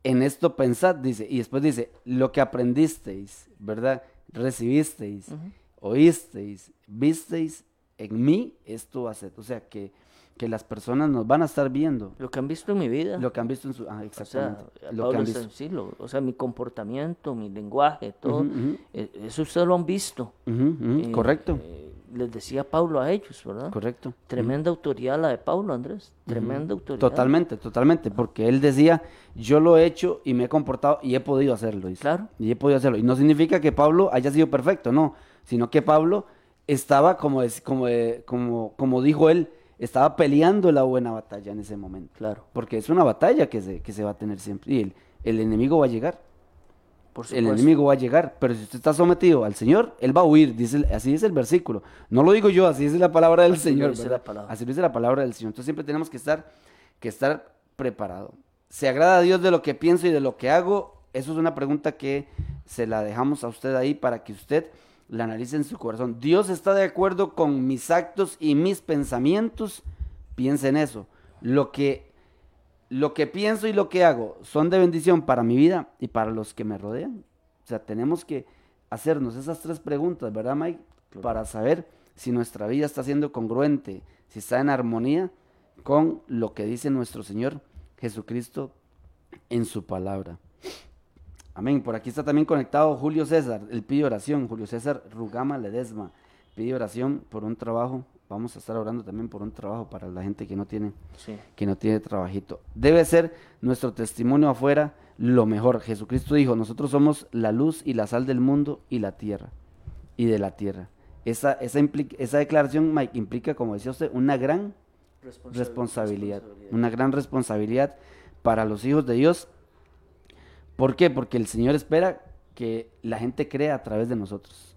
Speaker 3: en esto pensad, dice, y después dice, lo que aprendisteis, ¿verdad? Recibisteis, oísteis, visteis en mí, esto haced. O sea que que las personas nos van a estar viendo.
Speaker 4: Lo que han visto en mi vida.
Speaker 3: Lo que han visto en su... Ah, exactamente.
Speaker 4: O sea, lo que han visto. Sí, o sea, mi comportamiento, mi lenguaje, todo. Eh, eso ustedes lo han visto.
Speaker 3: Eh, Correcto.
Speaker 4: Eh, les decía Pablo a ellos, ¿verdad?
Speaker 3: Correcto.
Speaker 4: Tremenda autoridad la de Pablo, Andrés. Tremenda autoridad.
Speaker 3: Totalmente, totalmente, porque él decía, yo lo he hecho y me he comportado y he podido hacerlo. dice.
Speaker 4: Claro.
Speaker 3: Y he podido hacerlo. Y no significa que Pablo haya sido perfecto, no, sino que Pablo estaba, como, es- como, eh, como, como dijo él, estaba peleando la buena batalla en ese momento.
Speaker 4: Claro,
Speaker 3: Porque es una batalla que se, que se va a tener siempre. Y el, el enemigo va a llegar.
Speaker 4: por
Speaker 3: El enemigo va a llegar, pero si usted está sometido al Señor, Él va a huir, dice, así dice el versículo. No lo digo yo, así dice la palabra del
Speaker 4: Así
Speaker 3: Señor.
Speaker 4: dice
Speaker 3: ¿verdad?
Speaker 4: la palabra.
Speaker 3: Así dice la palabra del Señor. Entonces siempre tenemos que estar, que estar preparado. ¿Se agrada a Dios de lo que pienso y de lo que hago? Eso es una pregunta que se la dejamos a usted ahí para que usted la analice en su corazón. ¿Dios está de acuerdo con mis actos y mis pensamientos? Piense en eso. Lo que lo que pienso y lo que hago son de bendición para mi vida y para los que me rodean. O sea, tenemos que hacernos esas tres preguntas, ¿verdad, Mike? Para saber si nuestra vida está siendo congruente, si está en armonía con lo que dice nuestro Señor Jesucristo en su palabra. Amén. Por aquí está también conectado Julio César. Él pide oración. Julio César Rugama Ledesma pide oración por un trabajo. Vamos a estar orando también por un trabajo para la gente que no tiene
Speaker 4: Sí.
Speaker 3: que no tiene trabajito. Debe ser nuestro testimonio afuera lo mejor. Jesucristo dijo, nosotros somos la luz y la sal del mundo y la tierra, y de la tierra. Esa, esa, declaración, Mike, implica, como decía usted, una gran
Speaker 4: Responsabil-
Speaker 3: responsabilidad, una gran responsabilidad para los hijos de Dios. ¿Por qué? Porque el Señor espera que la gente crea a través de nosotros.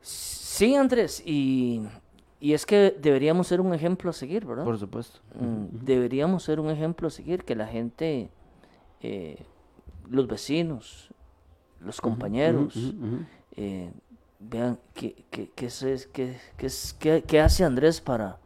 Speaker 4: Sí, Andrés, y, y es que deberíamos ser un ejemplo a seguir, ¿verdad?
Speaker 3: Por supuesto.
Speaker 4: Mm, Deberíamos ser un ejemplo a seguir, que la gente, eh, los vecinos, los compañeros,
Speaker 3: Ujú, ujú.
Speaker 4: eh, vean qué, qué, qué es- qué- qué es- qué- qué hace Andrés para,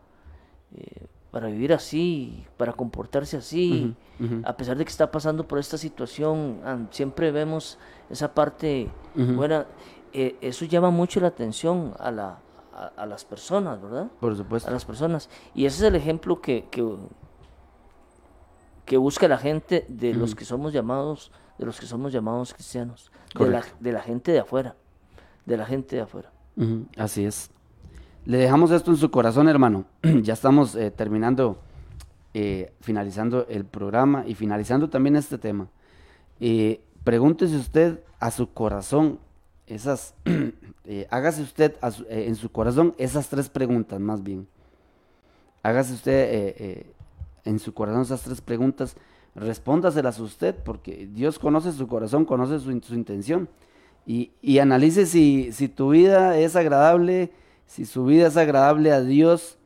Speaker 4: eh, para vivir así, para comportarse así, a pesar de que está pasando por esta situación, siempre vemos esa parte buena. Eh, eso llama mucho la atención a, la, a, a las personas, ¿verdad?
Speaker 3: Por supuesto.
Speaker 4: a las personas. Y ese es el ejemplo que, que, que busca la gente de los que somos llamados, de los que somos llamados cristianos, de la,
Speaker 3: Correcto.
Speaker 4: de la gente de afuera, de la gente de afuera.
Speaker 3: Así es. Le dejamos esto en su corazón, hermano. ya estamos eh, terminando, eh, finalizando el programa y finalizando también este tema. Eh, pregúntese usted a su corazón esas, hágase usted en su corazón esas tres preguntas más bien. Hágase usted en su corazón esas tres preguntas, respóndaselas usted, porque Dios conoce su corazón, conoce su, su intención. Y, y analice si, si tu vida es agradable, si su vida es agradable a Dios,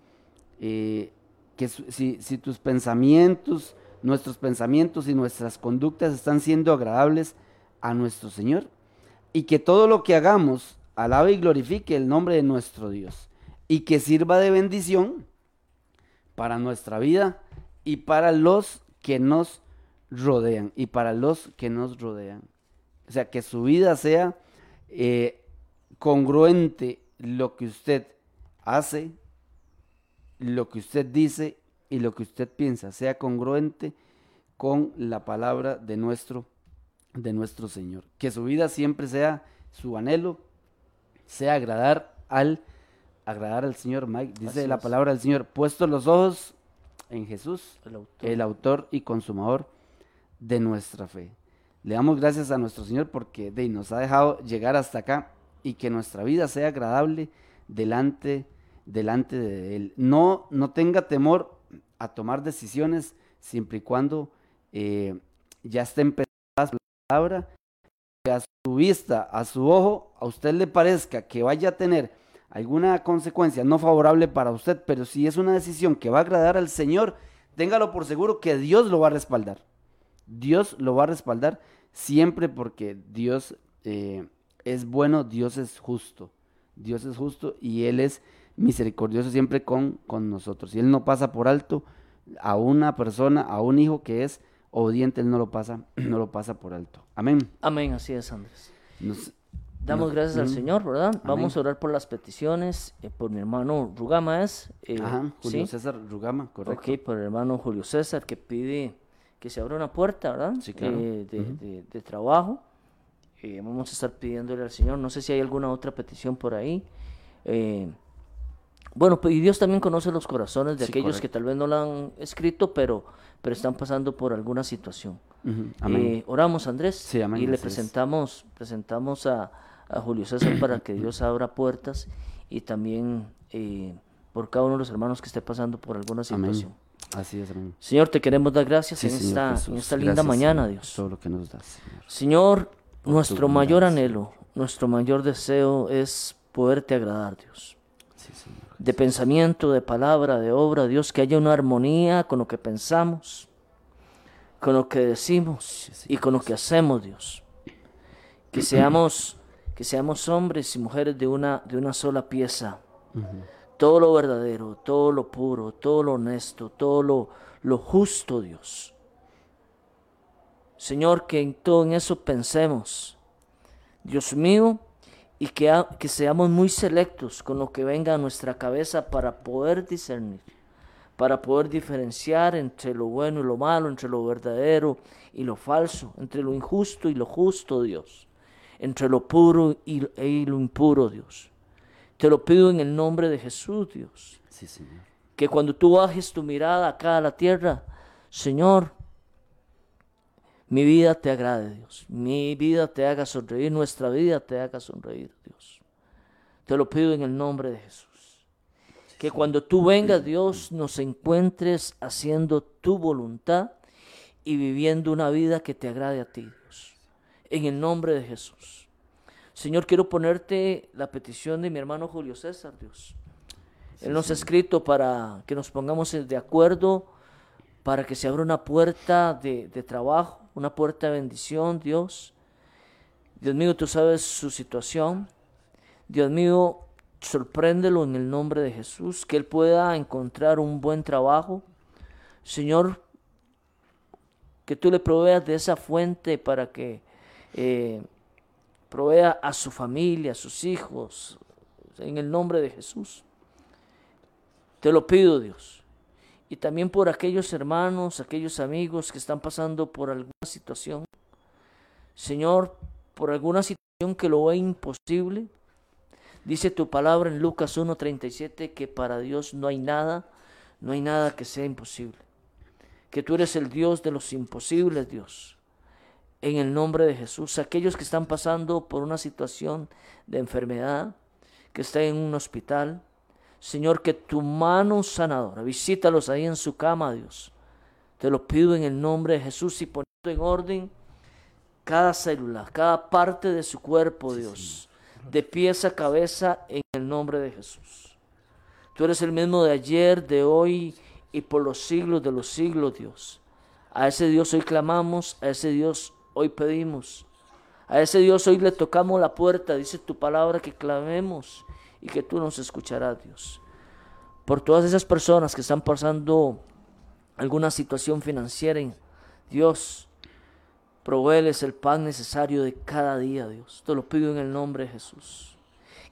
Speaker 3: eh, que si, si tus pensamientos, nuestros pensamientos y nuestras conductas están siendo agradables a nuestro Señor. Y que todo lo que hagamos alabe y glorifique el nombre de nuestro Dios. Y que sirva de bendición para nuestra vida y para los que nos rodean. Y para los que nos rodean. O sea, que su vida sea eh, congruente lo que usted hace, lo que usted dice y lo que usted piensa, sea congruente con la palabra de nuestro, de nuestro Señor. Que su vida siempre sea su anhelo, sea agradar al, agradar al Señor. Mike, dice
Speaker 4: Así
Speaker 3: la
Speaker 4: es.
Speaker 3: palabra del Señor, puestos los ojos en Jesús,
Speaker 4: El autor.
Speaker 3: el autor y consumador de nuestra fe. Le damos gracias a nuestro Señor porque de, nos ha dejado llegar hasta acá y que nuestra vida sea agradable delante, delante de Él. No, no tenga temor a tomar decisiones siempre y cuando eh, ya esté empezada su palabra, que a su vista, a su ojo, a usted le parezca que vaya a tener alguna consecuencia no favorable para usted, pero si es una decisión que va a agradar al Señor, téngalo por seguro que Dios lo va a respaldar. Dios lo va a respaldar siempre porque Dios eh, es bueno, Dios es justo. Dios es justo y Él es misericordioso siempre con, con nosotros. Y Él no pasa por alto a una persona, a un hijo que es obediente, Él no lo pasa, no lo pasa por alto. Amén.
Speaker 4: Amén, así es, Andrés.
Speaker 3: Nos-
Speaker 4: Damos gracias al Señor, ¿verdad?
Speaker 3: Amén.
Speaker 4: Vamos a orar por las peticiones, eh, por mi hermano Rugama es. eh,
Speaker 3: Ajá, Julio
Speaker 4: ¿sí?
Speaker 3: César Rugama, correcto.
Speaker 4: Ok, por el hermano Julio César que pide que se abra una puerta, ¿verdad?
Speaker 3: Sí, claro.
Speaker 4: Eh, de, de- de trabajo. Eh, vamos a estar pidiéndole al Señor. No sé si hay alguna otra petición por ahí. Eh, bueno, pues, y Dios también conoce los corazones de
Speaker 3: Sí,
Speaker 4: aquellos
Speaker 3: correcto.
Speaker 4: que tal vez no lo han escrito, pero, pero están pasando por alguna situación.
Speaker 3: Amén.
Speaker 4: Eh, oramos, Andrés,
Speaker 3: Sí, amén,
Speaker 4: y le
Speaker 3: es.
Speaker 4: presentamos, presentamos a, a Julio César para que Dios abra puertas y también por cada uno de los hermanos que esté pasando por alguna
Speaker 3: Amén.
Speaker 4: situación.
Speaker 3: Así es, amén.
Speaker 4: Señor, te queremos dar gracias
Speaker 3: Sí,
Speaker 4: en, esta, en esta linda
Speaker 3: Gracias,
Speaker 4: mañana, Dios.
Speaker 3: Todo lo que nos das, Señor.
Speaker 4: Nuestro mayor anhelo, nuestro mayor deseo es poderte agradar, Dios.
Speaker 3: Sí, Señor.
Speaker 4: De pensamiento, de palabra, de obra, Dios, que haya una armonía con lo que pensamos, con lo que decimos y con lo que hacemos, Dios. Que seamos, que seamos hombres y mujeres de una, de una sola pieza. Todo lo verdadero, todo lo puro, todo lo honesto, todo lo, lo justo, Dios. Señor, que en todo en eso pensemos. Dios mío, y que, ha- que seamos muy selectos con lo que venga a nuestra cabeza para poder discernir, para poder diferenciar entre lo bueno y lo malo, entre lo verdadero y lo falso, entre lo injusto y lo justo, Dios, entre lo puro y, y lo impuro, Dios. Te lo pido en el nombre de Jesús, Dios
Speaker 3: Sí, Señor.
Speaker 4: que cuando tú bajes tu mirada acá a la tierra, Señor, mi vida te agrade, Dios. Mi vida te haga sonreír, nuestra vida te haga sonreír, Dios. Te lo pido en el nombre de Jesús. Que cuando tú vengas, Dios, nos encuentres haciendo tu voluntad y viviendo una vida que te agrade a ti, Dios. En el nombre de Jesús. Señor, quiero ponerte la petición de mi hermano Julio César, Dios. Él nos ha escrito para que nos pongamos de acuerdo, para que se abra una puerta de, de trabajo, una puerta de bendición, Dios. Dios mío, tú sabes su situación. Dios mío, sorpréndelo en el nombre de Jesús, que él pueda encontrar un buen trabajo. Señor, que tú le proveas de esa fuente para que eh, provea a su familia, a sus hijos, en el nombre de Jesús. Te lo pido, Dios. Y también por aquellos hermanos, aquellos amigos que están pasando por alguna situación. Señor, por alguna situación que lo ve imposible. Dice tu palabra en Lucas 1.37 que para Dios no hay nada, no hay nada que sea imposible. Que tú eres el Dios de los imposibles, Dios. En el nombre de Jesús, aquellos que están pasando por una situación de enfermedad, que están en un hospital, Señor, que tu mano sanadora, visítalos ahí en su cama, Dios. Te lo pido en el nombre de Jesús y poniendo en orden cada célula, cada parte de su cuerpo, Dios, de pies a cabeza en el nombre de Jesús. Tú eres el mismo de ayer, de hoy y por los siglos de los siglos, Dios. A ese Dios hoy clamamos, a ese Dios hoy pedimos. A ese Dios hoy le tocamos la puerta, dice tu palabra que clamemos y que tú nos escucharás, Dios. Por todas esas personas que están pasando alguna situación financiera, Dios, provéeles el pan necesario de cada día, Dios. Te lo pido en el nombre de Jesús.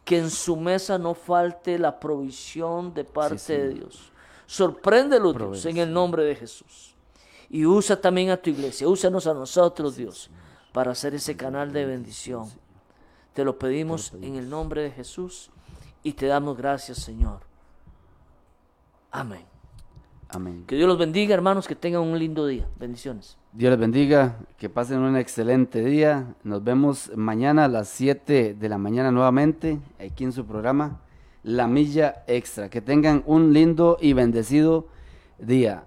Speaker 4: Que en su mesa no falte la provisión de parte de Dios. Sorpréndelo, Dios, en el nombre de Jesús. Y usa también a tu iglesia, úsanos a nosotros, Dios, para hacer ese canal de bendición. Te lo pedimos en el nombre de Jesús y te damos gracias, Señor. Amén.
Speaker 3: Amén.
Speaker 4: Que Dios los bendiga, hermanos, que tengan un lindo día. Bendiciones.
Speaker 3: Dios les bendiga, que pasen un excelente día. Nos vemos mañana a las 7 de la mañana nuevamente, aquí en su programa La Milla Extra. Que tengan un lindo y bendecido día.